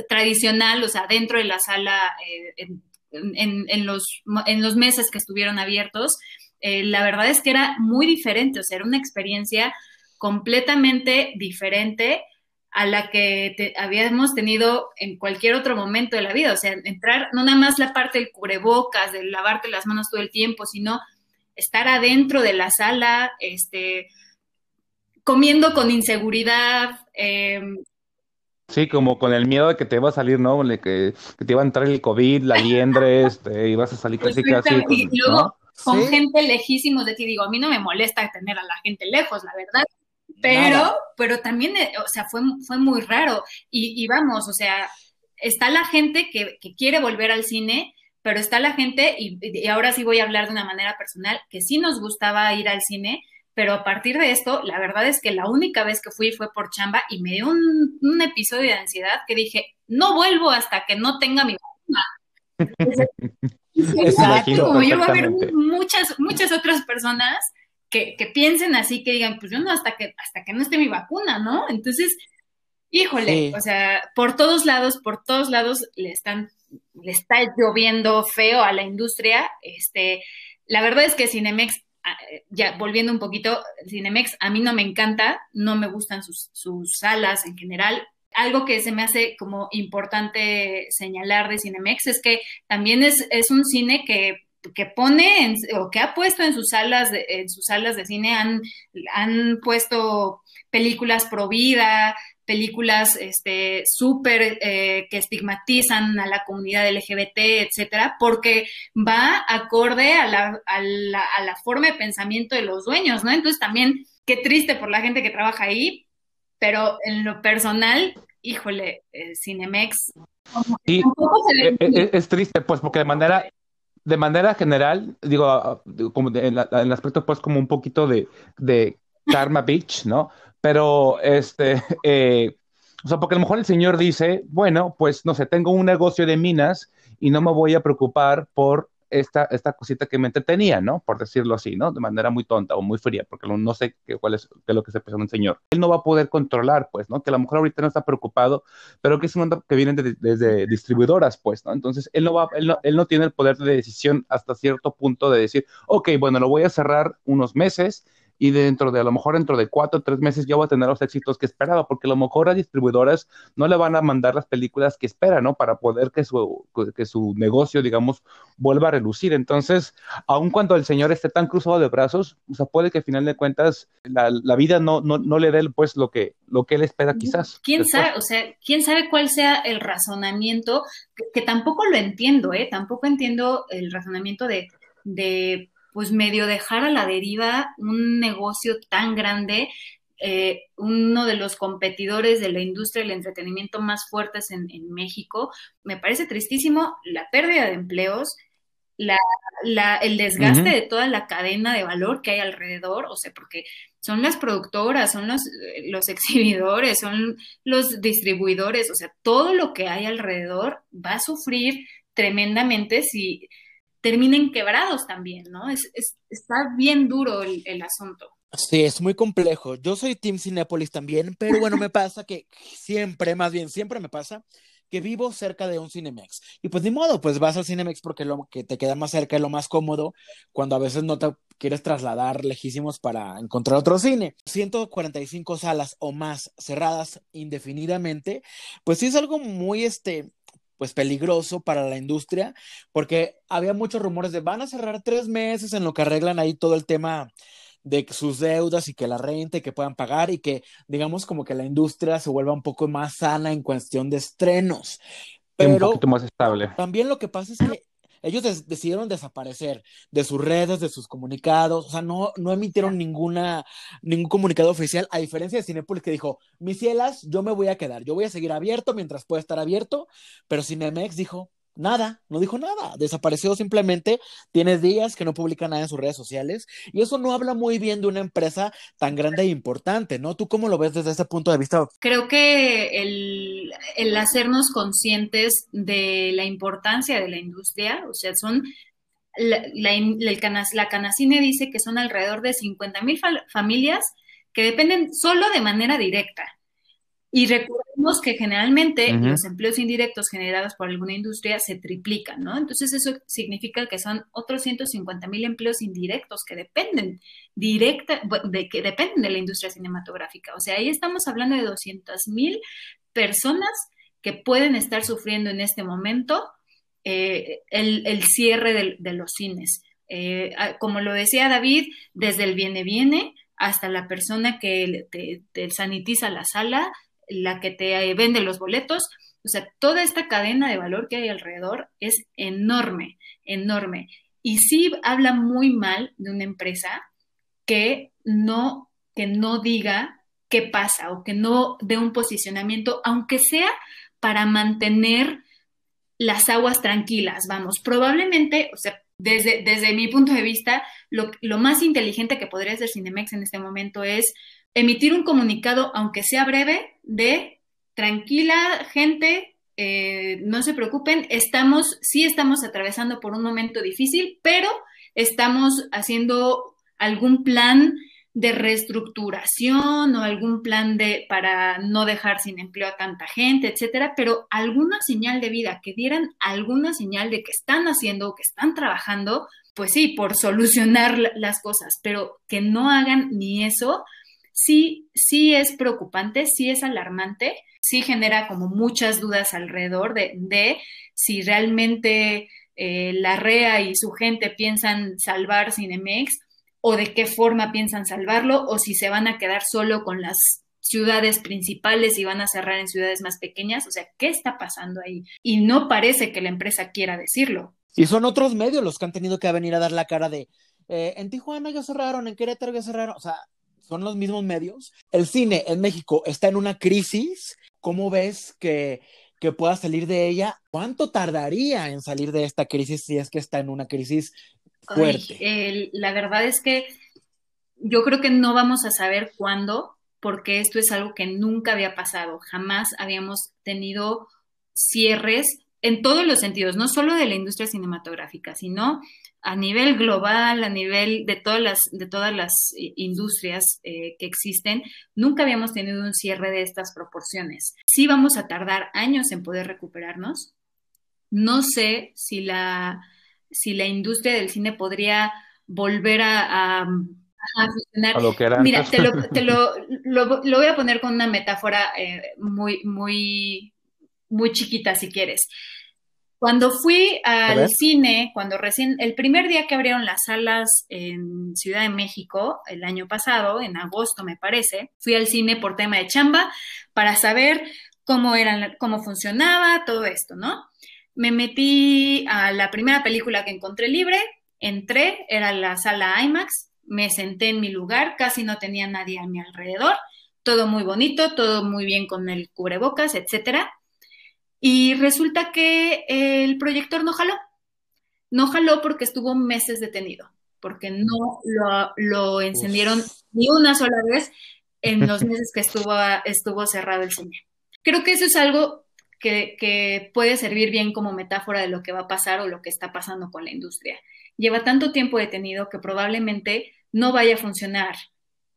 tradicional, o sea, dentro de la sala eh, en, los, en los meses que estuvieron abiertos. la verdad es que era muy diferente, o sea, era una experiencia completamente diferente a la que habíamos tenido en cualquier otro momento de la vida. O sea, entrar, no nada más la parte del cubrebocas, de lavarte las manos todo el tiempo, sino estar adentro de la sala, este, comiendo con inseguridad. Em, sí, como con el miedo de que te iba a salir, ¿no? que, te iba a entrar el COVID, la liendre, este, ibas a salir casi casi. Y luego con gente lejísimos de ti, digo, a mí no me molesta tener a la gente lejos, la verdad pero, pero también, eh, o sea, fue, fue muy raro. Y, vamos, o sea, está la gente que, quiere volver al cine, pero está la gente, y, ahora sí voy a hablar de una manera personal, que sí nos gustaba ir al cine, pero a partir de esto, la verdad es que la única vez que fui fue por chamba y me dio un, episodio de ansiedad que dije, no vuelvo hasta que no tenga mi vacuna. Exacto, como yo voy a ver muchas, muchas otras personas que, piensen así, que digan, pues yo no, hasta que, hasta que no esté mi vacuna, ¿no? Entonces, híjole, o sea, por todos lados, por todos lados le están, le está lloviendo feo a la industria. Este, la verdad es que Cinemex, ah, ya volviendo un poquito, Cinemex a mí no me encanta, no me gustan sus, sus salas en general. Algo que se me hace como importante señalar de Cinemex es que también es, es un cine que que pone o que ha puesto en sus salas de, en sus salas de cine han, han puesto películas pro vida, películas este súper eh, que estigmatizan a la comunidad LGBT, etcétera, porque va acorde a la, a, la, a la forma de pensamiento de los dueños, ¿no? Entonces también qué triste por la gente que trabaja ahí, pero en lo personal, híjole, eh, Cinemex. Sí, es, e, es, triste, pues, porque de manera de manera general, digo, como en, el aspecto pues como un poquito de, de Karma Beach, ¿no? Pero, este, eh, o sea, porque a lo mejor el señor dice, bueno, pues no sé, tengo un negocio de minas y no me voy a preocupar por esta, esta cosita que me entretenía, ¿no? Por decirlo así, ¿no? De manera muy tonta o muy fría, porque no sé qué, cuál es, qué es lo que se pensó un señor. Él no va a poder controlar, pues, ¿no? Que a lo mejor ahorita no está preocupado, pero que es un que viene desde distribuidoras, pues, ¿no? Entonces, él no, va, él, no, él no tiene el poder de decisión hasta cierto punto de decir, ok, bueno, lo voy a cerrar unos meses y dentro de a lo mejor dentro de cuatro o tres meses ya va a tener los éxitos que esperaba, porque a lo mejor las distribuidoras no le van a mandar las películas que espera, ¿no? Para poder que su, que su negocio, digamos, vuelva a relucir. Entonces, aun cuando el señor esté tan cruzado de brazos, o sea, puede que al final de cuentas la, la vida no, no, no, le dé pues lo que, lo que él espera quizás. ¿Quién sabe? O sea, ¿quién sabe cuál sea el razonamiento? Que, que tampoco lo entiendo, ¿eh? Tampoco entiendo el razonamiento de, de pues medio dejar a la deriva un negocio tan grande, eh, uno de los competidores de la industria del entretenimiento más fuertes en, México. Me parece tristísimo la pérdida de empleos, la, el desgaste de toda la cadena de valor que hay alrededor, o sea, porque son las productoras, son los, los exhibidores, son los distribuidores, o sea, todo lo que hay alrededor va a sufrir tremendamente si terminen quebrados también, ¿no? Es, está bien duro el, asunto. Sí, es muy complejo. Yo soy Team Cinepolis también, pero bueno, me pasa que siempre, más bien siempre me pasa que vivo cerca de un Cinemex. Y pues ni modo, pues vas al Cinemex porque lo que te queda más cerca es lo más cómodo cuando a veces no te quieres trasladar lejísimos para encontrar otro cine. 145 salas o más cerradas indefinidamente, pues sí es algo muy este pues peligroso para la industria, porque había muchos rumores de van a cerrar tres meses en lo que arreglan ahí todo el tema de sus deudas y que la renta y que puedan pagar y que digamos como que la industria se vuelva un poco más sana en cuestión de estrenos. Pero un poquito más estable. También lo que pasa es que ellos decidieron desaparecer de sus redes, de sus comunicados, o sea, no, no emitieron ninguna, ningún comunicado oficial, a diferencia de Cinepolis que dijo, mis cielas, yo me voy a quedar, yo voy a seguir abierto mientras pueda estar abierto, pero Cinemex dijo, nada, no dijo nada, desapareció simplemente, tiene días que no publica nada en sus redes sociales y eso no habla muy bien de una empresa tan grande e importante, ¿no? ¿Tú cómo lo ves desde ese punto de vista? Creo que el, hacernos conscientes de la importancia de la industria, o sea, son la, la, la Canacine dice que son alrededor de 50 mil familias que dependen solo de manera directa y recordemos que generalmente los empleos indirectos generados por alguna industria se triplican, ¿no? Entonces eso significa que son otros 150 mil empleos indirectos que dependen directa, de que dependen de la industria cinematográfica. O sea, ahí estamos hablando de 200 mil personas que pueden estar sufriendo en este momento eh, el, cierre de, los cines. Eh, como lo decía David, desde el viene viene hasta la persona que te sanitiza la sala, la que te vende los boletos. O sea, toda esta cadena de valor que hay alrededor es enorme, enorme. Y sí habla muy mal de una empresa que no, que no diga qué pasa o que no dé un posicionamiento, aunque sea para mantener las aguas tranquilas, vamos, probablemente, o sea, desde, desde mi punto de vista, lo, lo más inteligente que podría hacer Cinemex en este momento es emitir un comunicado, aunque sea breve, de tranquila gente, eh, no se preocupen, estamos, sí estamos atravesando por un momento difícil, pero estamos haciendo algún plan de reestructuración o algún plan de para no dejar sin empleo a tanta gente, etcétera, pero alguna señal de vida que dieran alguna señal de que están haciendo, que están trabajando, pues sí, por solucionar las cosas, pero que no hagan ni eso, sí, sí es preocupante, sí es alarmante, sí genera como muchas dudas alrededor de, si realmente eh, la REA y su gente piensan salvar Cinemex o de qué forma piensan salvarlo o si se van a quedar solo con las ciudades principales y van a cerrar en ciudades más pequeñas. O sea, ¿qué está pasando ahí? Y no parece que la empresa quiera decirlo. Y son otros medios los que han tenido que venir a dar la cara de, eh, en Tijuana ya cerraron, en Querétaro ya cerraron. O sea, son los mismos medios. El cine en México está en una crisis. ¿Cómo ves que, que pueda salir de ella? ¿Cuánto tardaría en salir de esta crisis si es que está en una crisis fuerte? la verdad es que yo creo que no vamos a saber cuándo, porque esto es algo que nunca había pasado. Jamás habíamos tenido cierres en todos los sentidos, no solo de la industria cinematográfica, sino a nivel global, a nivel de todas las, de todas las eh, industrias eh, que existen, nunca habíamos tenido un cierre de estas proporciones. Sí vamos a tardar años en poder recuperarnos. No sé si la, si la industria del cine podría volver a, funcionar. lo que era Mira, te, lo, te lo, lo, voy a poner con una metáfora eh, muy, muy, muy chiquita, si quieres. Cuando fui al cine, cuando recién, el primer día que abrieron las salas en Ciudad de México, el año pasado, en agosto me parece, fui al cine por tema de chamba para saber cómo eran, cómo funcionaba todo esto, ¿no? Me metí a la primera película que encontré libre, entré, era la sala IMAX, me senté en mi lugar, casi no tenía nadie a mi alrededor, todo muy bonito, todo muy bien con el cubrebocas, etcétera. Y resulta que el proyector no jaló. No jaló porque estuvo meses detenido, porque no lo, encendieron ni una sola vez en los meses que estuvo, estuvo cerrado el cine. Creo que eso es algo que, que, puede servir bien como metáfora de lo que va a pasar o lo que está pasando con la industria. Lleva tanto tiempo detenido que probablemente no vaya a funcionar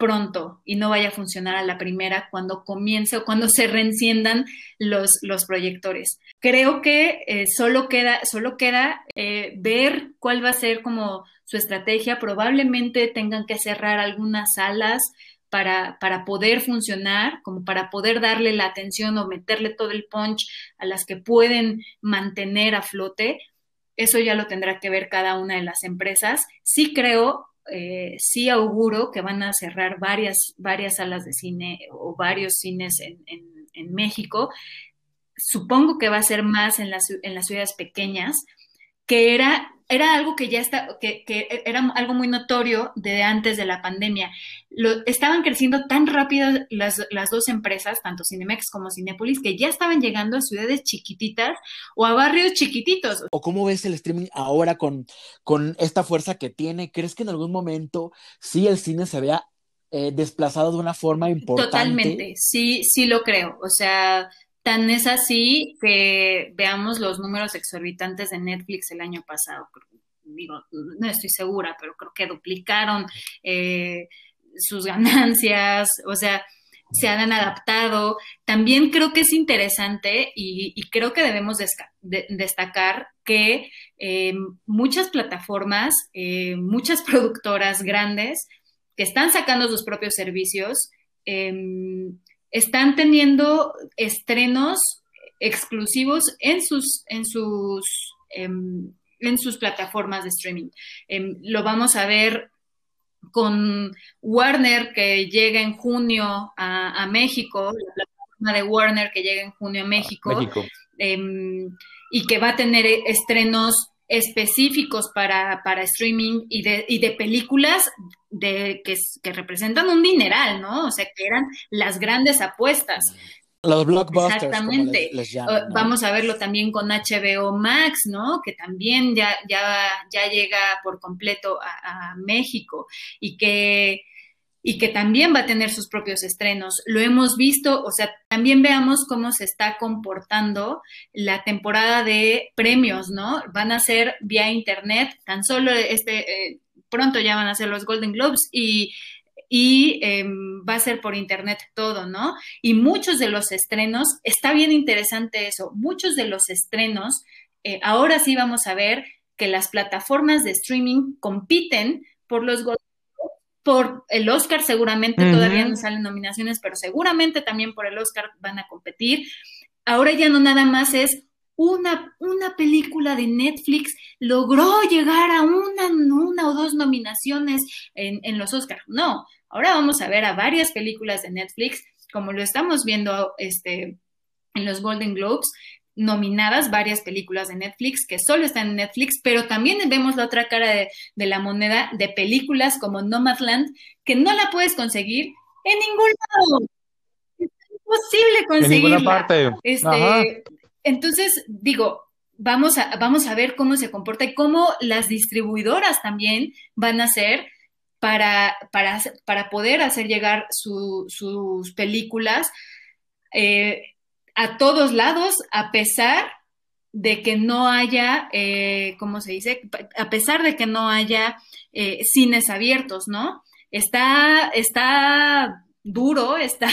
pronto y no vaya a funcionar a la primera cuando comience o cuando se reenciendan los, los proyectores. Creo que eh, solo queda, solo queda eh, ver cuál va a ser como su estrategia. Probablemente tengan que cerrar algunas salas para, para, poder funcionar, como para poder darle la atención o meterle todo el punch a las que pueden mantener a flote. Eso ya lo tendrá que ver cada una de las empresas. Sí creo eh, sí auguro que van a cerrar varias, varias salas de cine o varios cines en, en, México. Supongo que va a ser más en las, en las ciudades pequeñas, que era era algo que ya está, que, era algo muy notorio de antes de la pandemia. Lo, estaban creciendo tan rápido las, las, dos empresas, tanto Cinemex como Cinepolis, que ya estaban llegando a ciudades chiquititas o a barrios chiquititos. ¿O cómo ves el streaming ahora con, con esta fuerza que tiene? ¿Crees que en algún momento sí el cine se vea eh, desplazado de una forma importante? Totalmente, sí, sí lo creo. O sea, Tan es así que veamos los números exorbitantes de Netflix el año pasado. Digo, no estoy segura, pero creo que duplicaron eh, sus ganancias, o sea, se han adaptado. También creo que es interesante y, creo que debemos destacar que eh, muchas plataformas, eh, muchas productoras grandes que están sacando sus propios servicios, em, están teniendo estrenos exclusivos en sus, en sus, em, en sus plataformas de streaming. Em, lo vamos a ver con Warner que llega en junio a, México, la plataforma de Warner que llega en junio a México, em, y que va a tener estrenos específicos para, para streaming y de, y de películas de, que, que, representan un dineral, ¿no? O sea, que eran las grandes apuestas. Los blockbusters. Exactamente. Vamos a verlo también con HBO Max, ¿no? Que también ya, ya, ya llega por completo a México y que y que también va a tener sus propios estrenos. Lo hemos visto, o sea, también veamos cómo se está comportando la temporada de premios, ¿no? Van a ser vía internet, tan solo este, eh, pronto ya van a ser los Golden Globes y, y em, va a ser por internet todo, ¿no? Y muchos de los estrenos, está bien interesante eso, muchos de los estrenos, eh, ahora sí vamos a ver que las plataformas de streaming compiten por los Golden por el Oscar seguramente, todavía no salen nominaciones, pero seguramente también por el Oscar van a competir. Ahora ya no nada más es una, una película de Netflix logró llegar a una, una o dos nominaciones en, en los Oscars. No, ahora vamos a ver a varias películas de Netflix, como lo estamos viendo este, en los Golden Globes, nominadas varias películas de Netflix que solo están en Netflix, pero también vemos la otra cara de, la moneda de películas como Nomadland, que no la puedes conseguir en ningún lado. Es imposible conseguirla. En parte. Este, entonces, digo, vamos a, vamos a ver cómo se comporta y cómo las distribuidoras también van a hacer para, para, para poder hacer llegar sus películas. Eh, a todos lados, a pesar de que no haya, eh, ¿cómo se dice? A pesar de que no haya eh, cines abiertos, ¿no? Está, está duro, está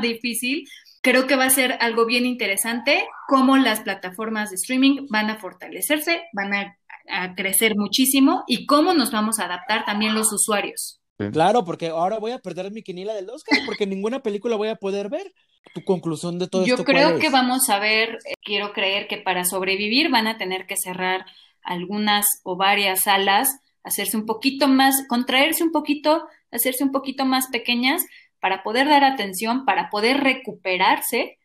difícil. Creo que va a ser algo bien interesante cómo las plataformas de streaming van a fortalecerse, van a, a crecer muchísimo y cómo nos vamos a adaptar también los usuarios. Claro, porque ahora voy a perder mi quinila del Oscar porque ninguna película voy a poder ver. ¿Tu conclusión de todo Yo esto? creo cuál que es? vamos a ver, eh, quiero creer que para sobrevivir van a tener que cerrar algunas o varias salas, hacerse un poquito más, contraerse un poquito, hacerse un poquito más pequeñas para poder dar atención, para poder recuperarse,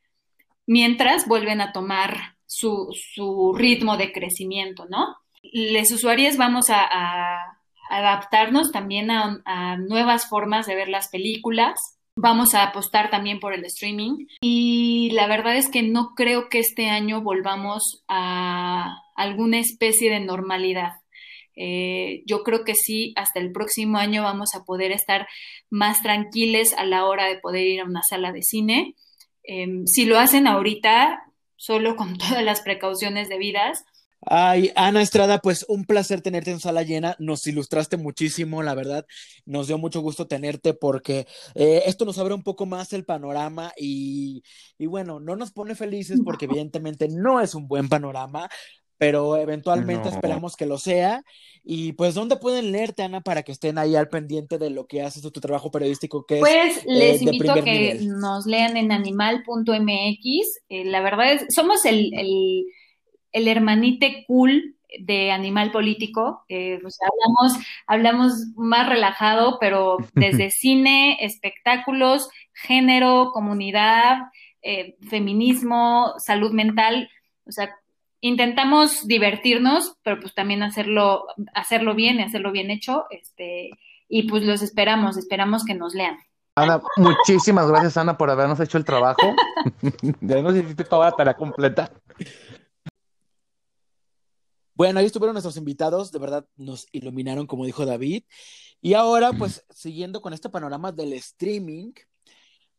mientras vuelven a tomar su, su ritmo de crecimiento, ¿no? Les usuarios vamos a, a adaptarnos también a, nuevas formas de ver las películas, Vamos a apostar también por el streaming y la verdad es que no creo que este año volvamos a alguna especie de normalidad. Eh, yo creo que sí, hasta el próximo año vamos a poder estar más tranquiles a la hora de poder ir a una sala de cine. Eh, si lo hacen ahorita, solo con todas las precauciones debidas, Ay, Ana Estrada, pues un placer tenerte en sala llena. Nos ilustraste muchísimo, la verdad. Nos dio mucho gusto tenerte porque eh, esto nos abre un poco más el panorama y, y, bueno, no nos pone felices porque evidentemente no es un buen panorama, pero eventualmente no. esperamos que lo sea. Y pues, ¿dónde pueden leerte, Ana, para que estén ahí al pendiente de lo que haces de tu trabajo periodístico? Que pues es, les eh, invito a que nivel? nos lean en animal.mx. Eh, la verdad es, somos el, el el hermanite cool de animal político. Eh, hablamos, hablamos más relajado, pero desde cine, espectáculos, género, comunidad, eh, feminismo, salud mental. O sea, intentamos divertirnos, pero pues también hacerlo, hacerlo bien y hacerlo bien hecho. Este, y pues los esperamos, esperamos que nos lean. Ana, muchísimas gracias, Ana, por habernos hecho el trabajo. ya nos hiciste toda la tarea completa. Bueno, ahí estuvieron nuestros invitados, de verdad nos iluminaron, como dijo David. Y ahora, pues, siguiendo con este panorama del streaming,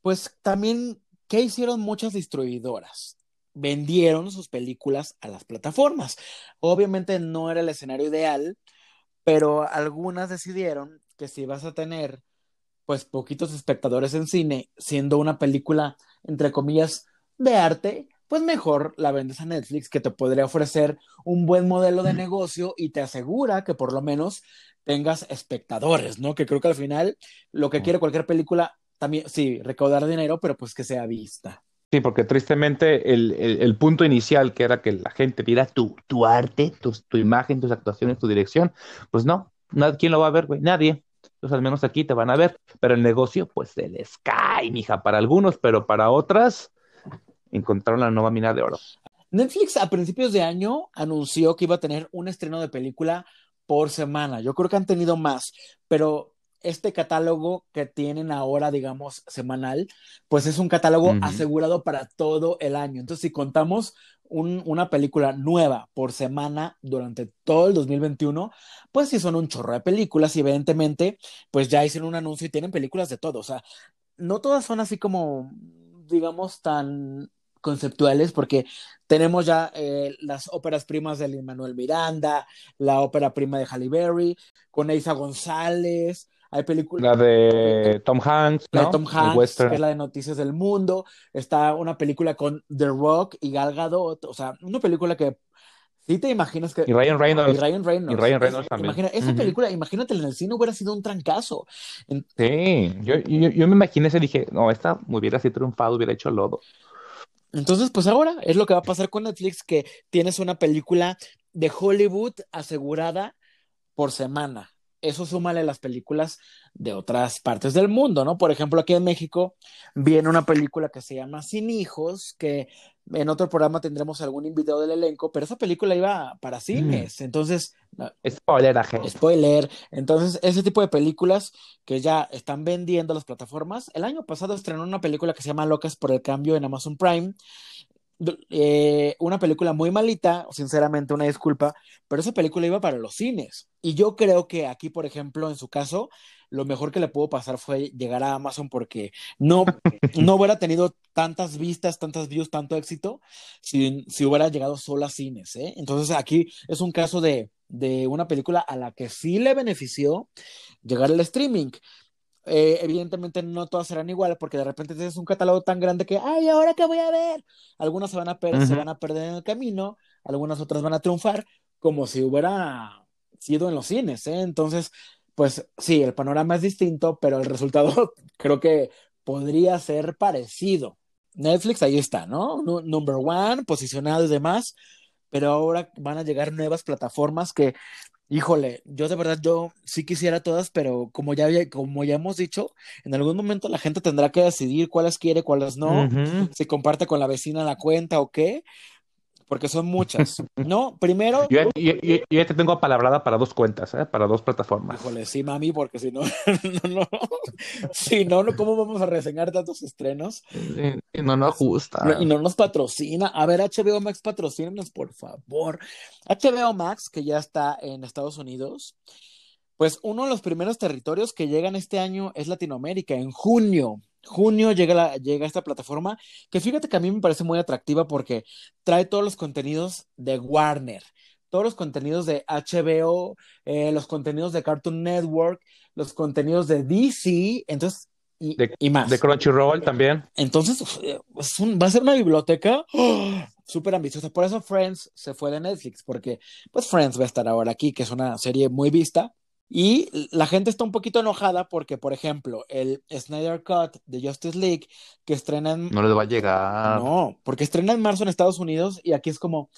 pues también, ¿qué hicieron muchas distribuidoras? Vendieron sus películas a las plataformas. Obviamente no era el escenario ideal, pero algunas decidieron que si vas a tener, pues, poquitos espectadores en cine, siendo una película, entre comillas, de arte, pues mejor la vendes a Netflix, que te podría ofrecer un buen modelo de negocio y te asegura que por lo menos tengas espectadores, ¿no? Que creo que al final lo que quiere cualquier película también, sí, recaudar dinero, pero pues que sea vista. Sí, porque tristemente el, el, el punto inicial, que era que la gente viera tu, tu arte, tu, tu, imagen, tus actuaciones, tu dirección, pues no, nadie, ¿quién lo va a ver, güey? Nadie. Entonces al menos aquí te van a ver, pero el negocio pues se les cae, mija, para algunos, pero para otras encontraron la nueva mina de oro. Netflix a principios de año anunció que iba a tener un estreno de película por semana. Yo creo que han tenido más, pero este catálogo que tienen ahora, digamos, semanal, pues es un catálogo uh -huh. asegurado para todo el año. Entonces, si contamos un, una película nueva por semana durante todo el 2021, pues sí son un chorro de películas y evidentemente, pues ya hicieron un anuncio y tienen películas de todo. O sea, no todas son así como, digamos, tan conceptuales porque tenemos ya eh, las óperas primas de Lin Manuel Miranda, la ópera prima de Halle Berry, con Eiza González, hay películas la de Tom Hanks, la ¿no? de Tom Hanks, que es la de Noticias del Mundo, está una película con The Rock y Gal Gadot, o sea, una película que sí te imaginas que y Ryan Reynolds y Ryan Reynolds, y Ryan Reynolds es, también. Imagina, esa uh -huh. película, imagínatela en el cine hubiera sido un trancazo. Sí, yo, yo, yo me imaginé ese dije, no, esta hubiera así triunfado, hubiera hecho lodo. Entonces, pues ahora es lo que va a pasar con Netflix, que tienes una película de Hollywood asegurada por semana. Eso súmale las películas de otras partes del mundo, ¿no? Por ejemplo, aquí en México viene una película que se llama Sin Hijos, que en otro programa tendremos algún invitado del elenco, pero esa película iba para cines, mm. entonces... Spoiler, gente. Spoiler. Entonces, ese tipo de películas que ya están vendiendo las plataformas. El año pasado estrenó una película que se llama Locas por el Cambio en Amazon Prime. Eh, una película muy malita, sinceramente, una disculpa, pero esa película iba para los cines. Y yo creo que aquí, por ejemplo, en su caso, lo mejor que le pudo pasar fue llegar a Amazon porque no, no hubiera tenido tantas vistas, tantas views, tanto éxito si, si hubiera llegado solo a cines. ¿eh? Entonces aquí es un caso de, de una película a la que sí le benefició llegar al streaming. Eh, evidentemente no todas serán iguales porque de repente tienes un catálogo tan grande que, ay, ¿ahora qué voy a ver? Algunas se van a, perder, se van a perder en el camino, algunas otras van a triunfar, como si hubiera sido en los cines, ¿eh? Entonces, pues sí, el panorama es distinto, pero el resultado creo que podría ser parecido. Netflix ahí está, ¿no? number one, posicionado y demás, pero ahora van a llegar nuevas plataformas que Híjole, yo de verdad, yo sí quisiera todas, pero como ya, como ya hemos dicho, en algún momento la gente tendrá que decidir cuáles quiere, cuáles no, si comparte con la vecina la cuenta o qué, porque son muchas. No, primero. Yo, ya te tengo palabrada para dos cuentas, ¿eh? para dos plataformas. Híjole, sí, mami, porque si no, no, no, si no, ¿cómo vamos a reseñar tantos estrenos? Y no nos gusta. Y no nos patrocina. A ver, HBO Max, patrocínanos, por favor. HBO Max, que ya está en Estados Unidos, pues uno de los primeros territorios que llegan este año es Latinoamérica, en junio junio llega, la, llega esta plataforma que fíjate que a mí me parece muy atractiva porque trae todos los contenidos de Warner, todos los contenidos de HBO, eh, los contenidos de Cartoon Network, los contenidos de DC, entonces, y, y más. De Crunchyroll también. Entonces, va a ser una biblioteca súper ambiciosa. Por eso Friends se fue de Netflix, porque pues Friends va a estar ahora aquí, que es una serie muy vista. Y la gente está un poquito enojada porque, por ejemplo, el Snyder Cut de Justice League, que estrena en... No les va a llegar. No, porque estrena en marzo en Estados Unidos y aquí es como,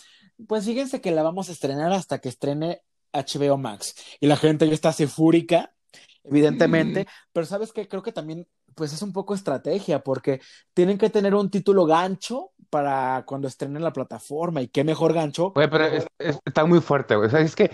pues fíjense que la vamos a estrenar hasta que estrene HBO Max. Y la gente ya está así fúrica, evidentemente, pero sabes que creo que también, pues es un poco estrategia, porque tienen que tener un título gancho para cuando estrenen la plataforma y qué mejor gancho. Oye, pero está muy fuerte, güey. O sea, es que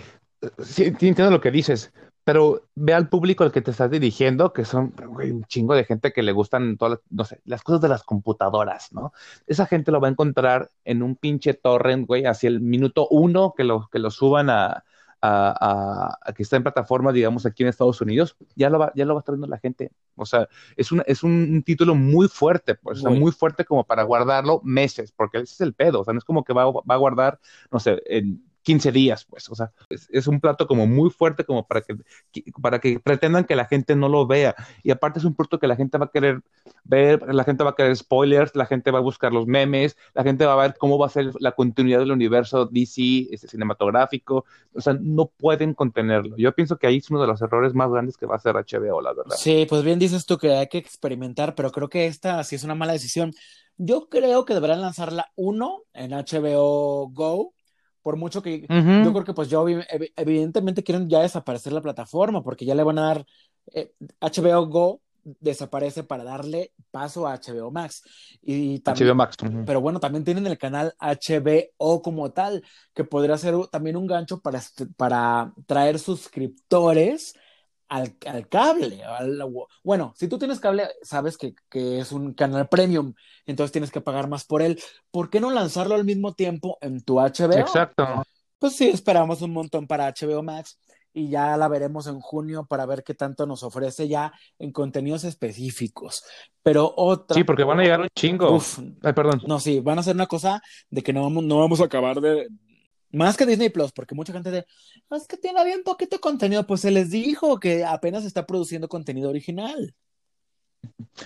sí, entiendo lo que dices, pero ve al público al que te estás dirigiendo, que son un chingo de gente que le gustan todas, no sé, las cosas de las computadoras, ¿no? Esa gente lo va a encontrar en un pinche torrent, güey, hacia el minuto uno que lo, que lo suban a, a, a, que está en plataforma, digamos, aquí en Estados Unidos, ya lo va, ya lo va trayendo la gente. O sea, es, un, es un título muy fuerte, pues, muy. muy fuerte como para guardarlo meses, porque ese es el pedo. O sea, no es como que va, va a guardar, no sé, en 15 días, pues, o sea, es, un plato como muy fuerte como para que, para que pretendan que la gente no lo vea. Y aparte es un producto que la gente va a querer ver, la gente va a querer spoilers, la gente va a buscar los memes, la gente va a ver cómo va a ser la continuidad del universo DC este, cinematográfico, o sea, no pueden contenerlo. Yo pienso que ahí es uno de los errores más grandes que va a hacer HBO, la verdad. Sí, pues bien dices tú que hay que experimentar, pero creo que esta sí es una mala decisión. Yo creo que deberán lanzarla uno en HBO Go por mucho que yo creo que pues yo evidentemente quieren ya desaparecer la plataforma porque ya le van a dar HBO eh, Go desaparece para darle paso a HBO Max. Y HBO Max pero bueno también tienen el canal HBO como tal que podría ser también un gancho para para traer suscriptores al, al cable. Al, bueno, si tú tienes cable, sabes que, que, es un canal premium, entonces tienes que pagar más por él. ¿Por qué no lanzarlo al mismo tiempo en tu HBO? Exacto. Pues sí, esperamos un montón para HBO Max y ya la veremos en junio para ver qué tanto nos ofrece ya en contenidos específicos. Pero otra. Sí, porque van a llegar un chingo. Uf, Ay, perdón. No, sí, van a hacer una cosa de que no vamos, no vamos a acabar de, más que Disney Plus, porque mucha gente de, es que tiene bien poquito contenido, pues se les dijo que apenas está produciendo contenido original.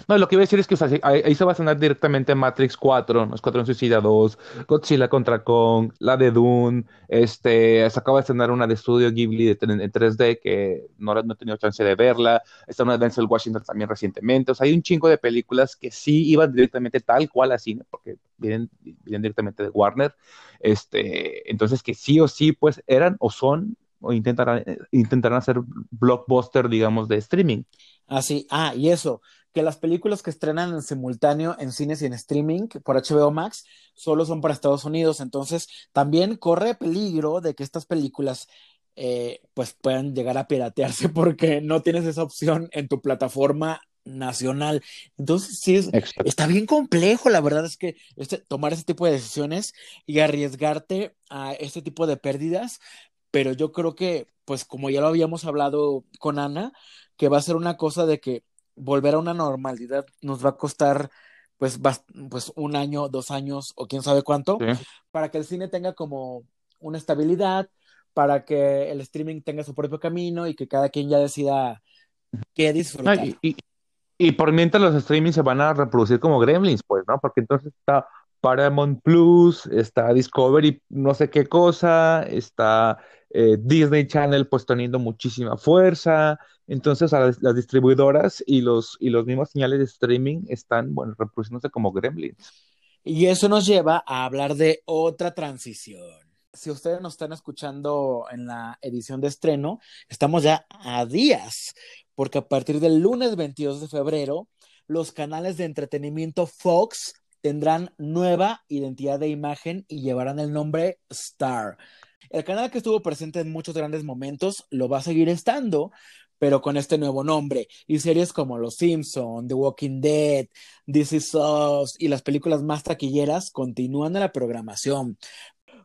No, lo que iba a decir es que ahí, se va a sonar directamente Matrix 4, ¿no? Escuadrón Suicida 2, Godzilla contra Kong, la de Dune, este, se acaba de estrenar una de estudio Ghibli de, en 3D que no, no he tenido chance de verla, está una de Denzel Washington también recientemente, o sea, hay un chingo de películas que sí iban directamente tal cual a cine, porque vienen, vienen directamente de Warner, este, entonces que sí o sí, pues eran o son o intentarán, intentarán hacer blockbuster, digamos, de streaming. Ah, sí, ah, y eso, que las películas que estrenan en simultáneo en cines y en streaming por HBO Max solo son para Estados Unidos. Entonces, también corre peligro de que estas películas eh, pues puedan llegar a piratearse porque no tienes esa opción en tu plataforma nacional. Entonces, sí, es, está bien complejo, la verdad es que este, tomar ese tipo de decisiones y arriesgarte a este tipo de pérdidas, pero yo creo que, pues como ya lo habíamos hablado con Ana, que va a ser una cosa de que volver a una normalidad nos va a costar pues, pues un año, dos años o quién sabe cuánto, para que el cine tenga como una estabilidad, para que el streaming tenga su propio camino y que cada quien ya decida qué disfrutar. y, y, por mientras los streamings se van a reproducir como gremlins, pues, ¿no? Porque entonces está Paramount Plus, está Discovery, no sé qué cosa, está eh, Disney Channel pues teniendo muchísima fuerza. Entonces las, distribuidoras y los, y los mismos señales de streaming están, bueno, reproduciéndose como gremlins. Y eso nos lleva a hablar de otra transición. Si ustedes nos están escuchando en la edición de estreno, estamos ya a días, porque a partir del lunes 22 de febrero, los canales de entretenimiento Fox tendrán nueva identidad de imagen y llevarán el nombre Star. El canal que estuvo presente en muchos grandes momentos lo va a seguir estando, pero con este nuevo nombre. Y series como Los Simpson, The Walking Dead, This Is Us y las películas más taquilleras continúan en la programación.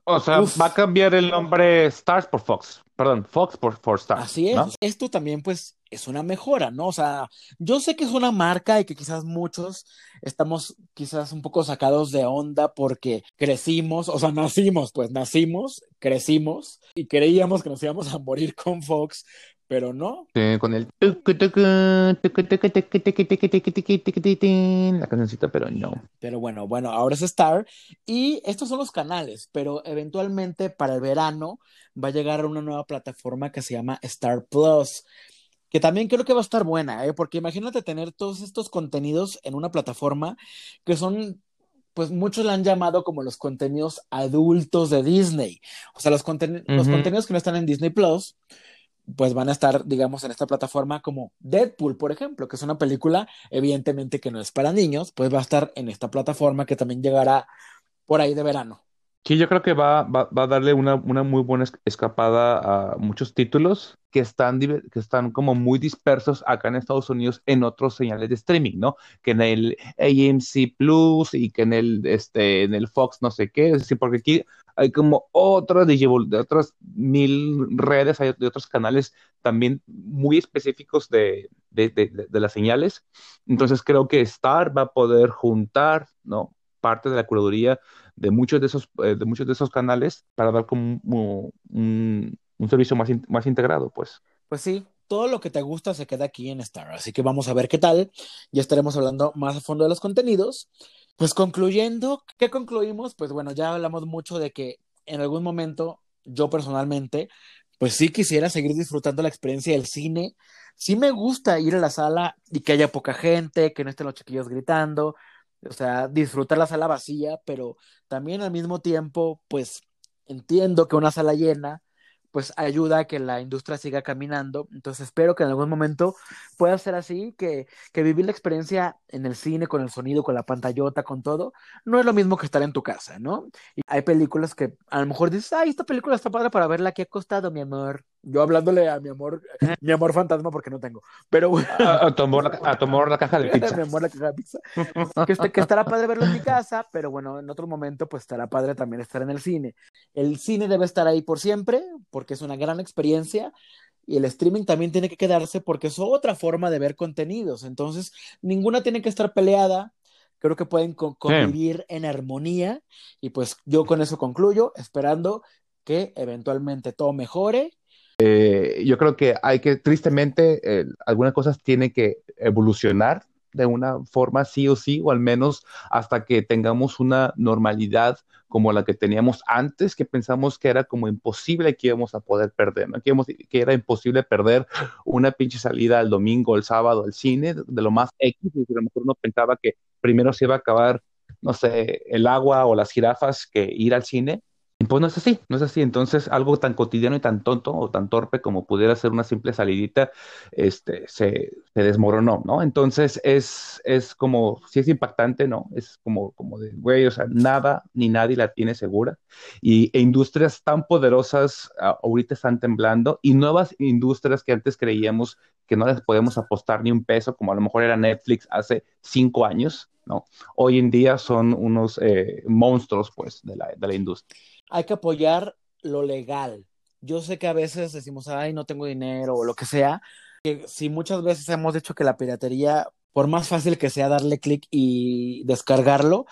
O sea, va a cambiar el nombre Stars por Fox. Perdón, Fox por, Stars. Así es. Esto también, pues, es una mejora, ¿no? O sea, yo sé que es una marca y que quizás muchos estamos quizás un poco sacados de onda porque crecimos, o sea, nacimos, pues nacimos, crecimos y creíamos que nos íbamos a morir con Fox, pero no. con el la cancioncita, pero no. Pero bueno, bueno, ahora es Star y estos son los canales, pero eventualmente para el verano va a llegar una nueva plataforma que se llama Star Plus que también creo que va a estar buena, ¿eh? porque imagínate tener todos estos contenidos en una plataforma que son, pues muchos la han llamado como los contenidos adultos de Disney. O sea, los, los contenidos que no están en Disney Plus, pues van a estar, digamos, en esta plataforma como Deadpool, por ejemplo, que es una película, evidentemente que no es para niños, pues va a estar en esta plataforma que también llegará por ahí de verano. Sí, yo creo que va, va, va a darle una, una, muy buena escapada a muchos títulos que están, que están como muy dispersos acá en Estados Unidos en otros señales de streaming, ¿no? Que en el AMC Plus y que en el, este, en el Fox no sé qué, es decir, porque aquí hay como otras de otras mil redes, hay de otros canales también muy específicos de, de, de, de las señales. Entonces creo que Star va a poder juntar, ¿no? Parte de la curaduría de muchos de esos, eh, de muchos de esos canales para dar como un, un, servicio más, más integrado, pues. Pues sí, todo lo que te gusta se queda aquí en Star, así que vamos a ver qué tal. Ya estaremos hablando más a fondo de los contenidos. Pues concluyendo, ¿qué concluimos? Pues bueno, ya hablamos mucho de que en algún momento yo personalmente, pues sí quisiera seguir disfrutando la experiencia del cine. Sí me gusta ir a la sala y que haya poca gente, que no estén los chiquillos gritando, o sea, disfrutar la sala vacía, pero también al mismo tiempo, pues entiendo que una sala llena pues ayuda a que la industria siga caminando. Entonces espero que en algún momento pueda ser así, que, que vivir la experiencia en el cine, con el sonido, con la pantallota, con todo, no es lo mismo que estar en tu casa, ¿no? Y hay películas que a lo mejor dices, ay, esta película está padre para verla, ¿qué ha costado, mi amor? Yo hablándole a mi amor, mi amor fantasma porque no tengo, pero a, tu amor, la caja de pizza. mi amor la caja de pizza. que, este, que estará padre verlo en mi casa, pero bueno, en otro momento pues estará padre también estar en el cine. El cine debe estar ahí por siempre, porque es una gran experiencia y el streaming también tiene que quedarse porque es otra forma de ver contenidos. Entonces, ninguna tiene que estar peleada. Creo que pueden convivir en armonía y pues yo con eso concluyo, esperando que eventualmente todo mejore. Eh, yo creo que hay que, tristemente, eh, algunas cosas tienen que evolucionar de una forma sí o sí, o al menos hasta que tengamos una normalidad como la que teníamos antes, que pensamos que era como imposible que íbamos a poder perder, que, que era imposible perder una pinche salida el domingo, el sábado al cine, de lo más X, y a lo mejor uno pensaba que primero se iba a acabar, no sé, el agua o las jirafas que ir al cine, pues no es así, no es así. Entonces, algo tan cotidiano y tan tonto o tan torpe como pudiera ser una simple salidita, este, se, se desmoronó, ¿no? Entonces, es, es como, si es impactante, ¿no? Es como, como de, güey, o sea, nada ni nadie la tiene segura. Y e industrias tan poderosas ah, ahorita están temblando y nuevas industrias que antes creíamos que no les podemos apostar ni un peso, como a lo mejor era Netflix hace cinco años, ¿no? Hoy en día son unos eh, monstruos, pues, de la industria hay que apoyar lo legal. Yo sé que a veces decimos, ay, no tengo dinero o lo que sea, que si muchas veces hemos dicho que la piratería, por más fácil que sea darle clic y descargarlo,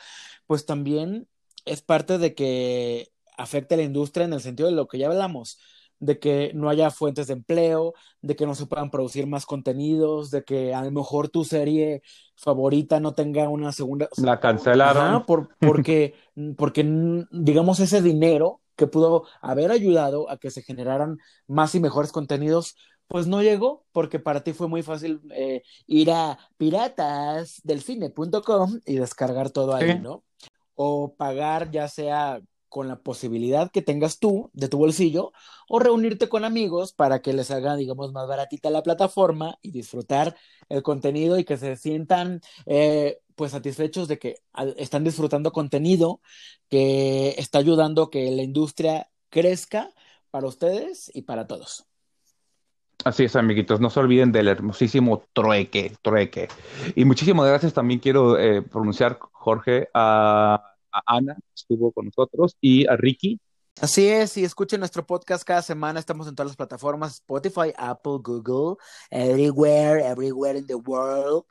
pues también es parte de que afecte a la industria en el sentido de lo que ya hablamos, de que no haya fuentes de empleo, de que no se puedan producir más contenidos, de que a lo mejor tu serie favorita no tenga una segunda. La cancelaron. Ajá, por, porque, porque, digamos, ese dinero que pudo haber ayudado a que se generaran más y mejores contenidos, pues no llegó, porque para ti fue muy fácil eh, ir a piratasdelcine.com y descargar todo ahí, Sí. ¿no? O pagar ya sea con la posibilidad que tengas tú de tu bolsillo o reunirte con amigos para que les haga, digamos, más baratita la plataforma y disfrutar el contenido y que se sientan eh, pues satisfechos de que están disfrutando contenido que está ayudando que la industria crezca para ustedes y para todos. Así es, amiguitos, no se olviden del hermosísimo trueque, trueque. Y muchísimas gracias también quiero eh, pronunciar, Jorge, a, a Ana, estuvo con nosotros, y a Ricky. Así es, y escuchen nuestro podcast cada semana. Estamos en todas las plataformas: Spotify, Apple, Google, everywhere, everywhere in the world.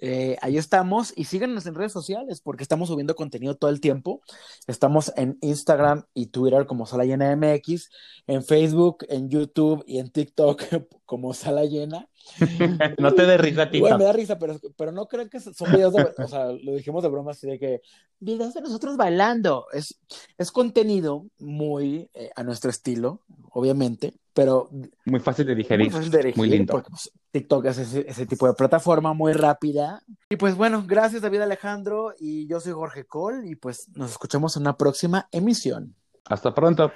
Eh, ahí estamos. Y síganos en redes sociales porque estamos subiendo contenido todo el tiempo. Estamos en Instagram y Twitter como Sala Llena MX, en Facebook, en YouTube y en TikTok como Sala Llena. No te dé risa, Tita. me da risa, pero, pero no creo que son videos de, o sea, lo dijimos de broma así de que videos de nosotros bailando. Es, es contenido muy eh, a nuestro estilo, obviamente, pero Muy fácil de muy digerir, fácil de dirigir muy lindo. porque pues, TikTok es ese, ese tipo de plataforma muy rápida. Y pues bueno, gracias David Alejandro y yo soy Jorge Cole y pues nos escuchamos en una próxima emisión. Hasta pronto.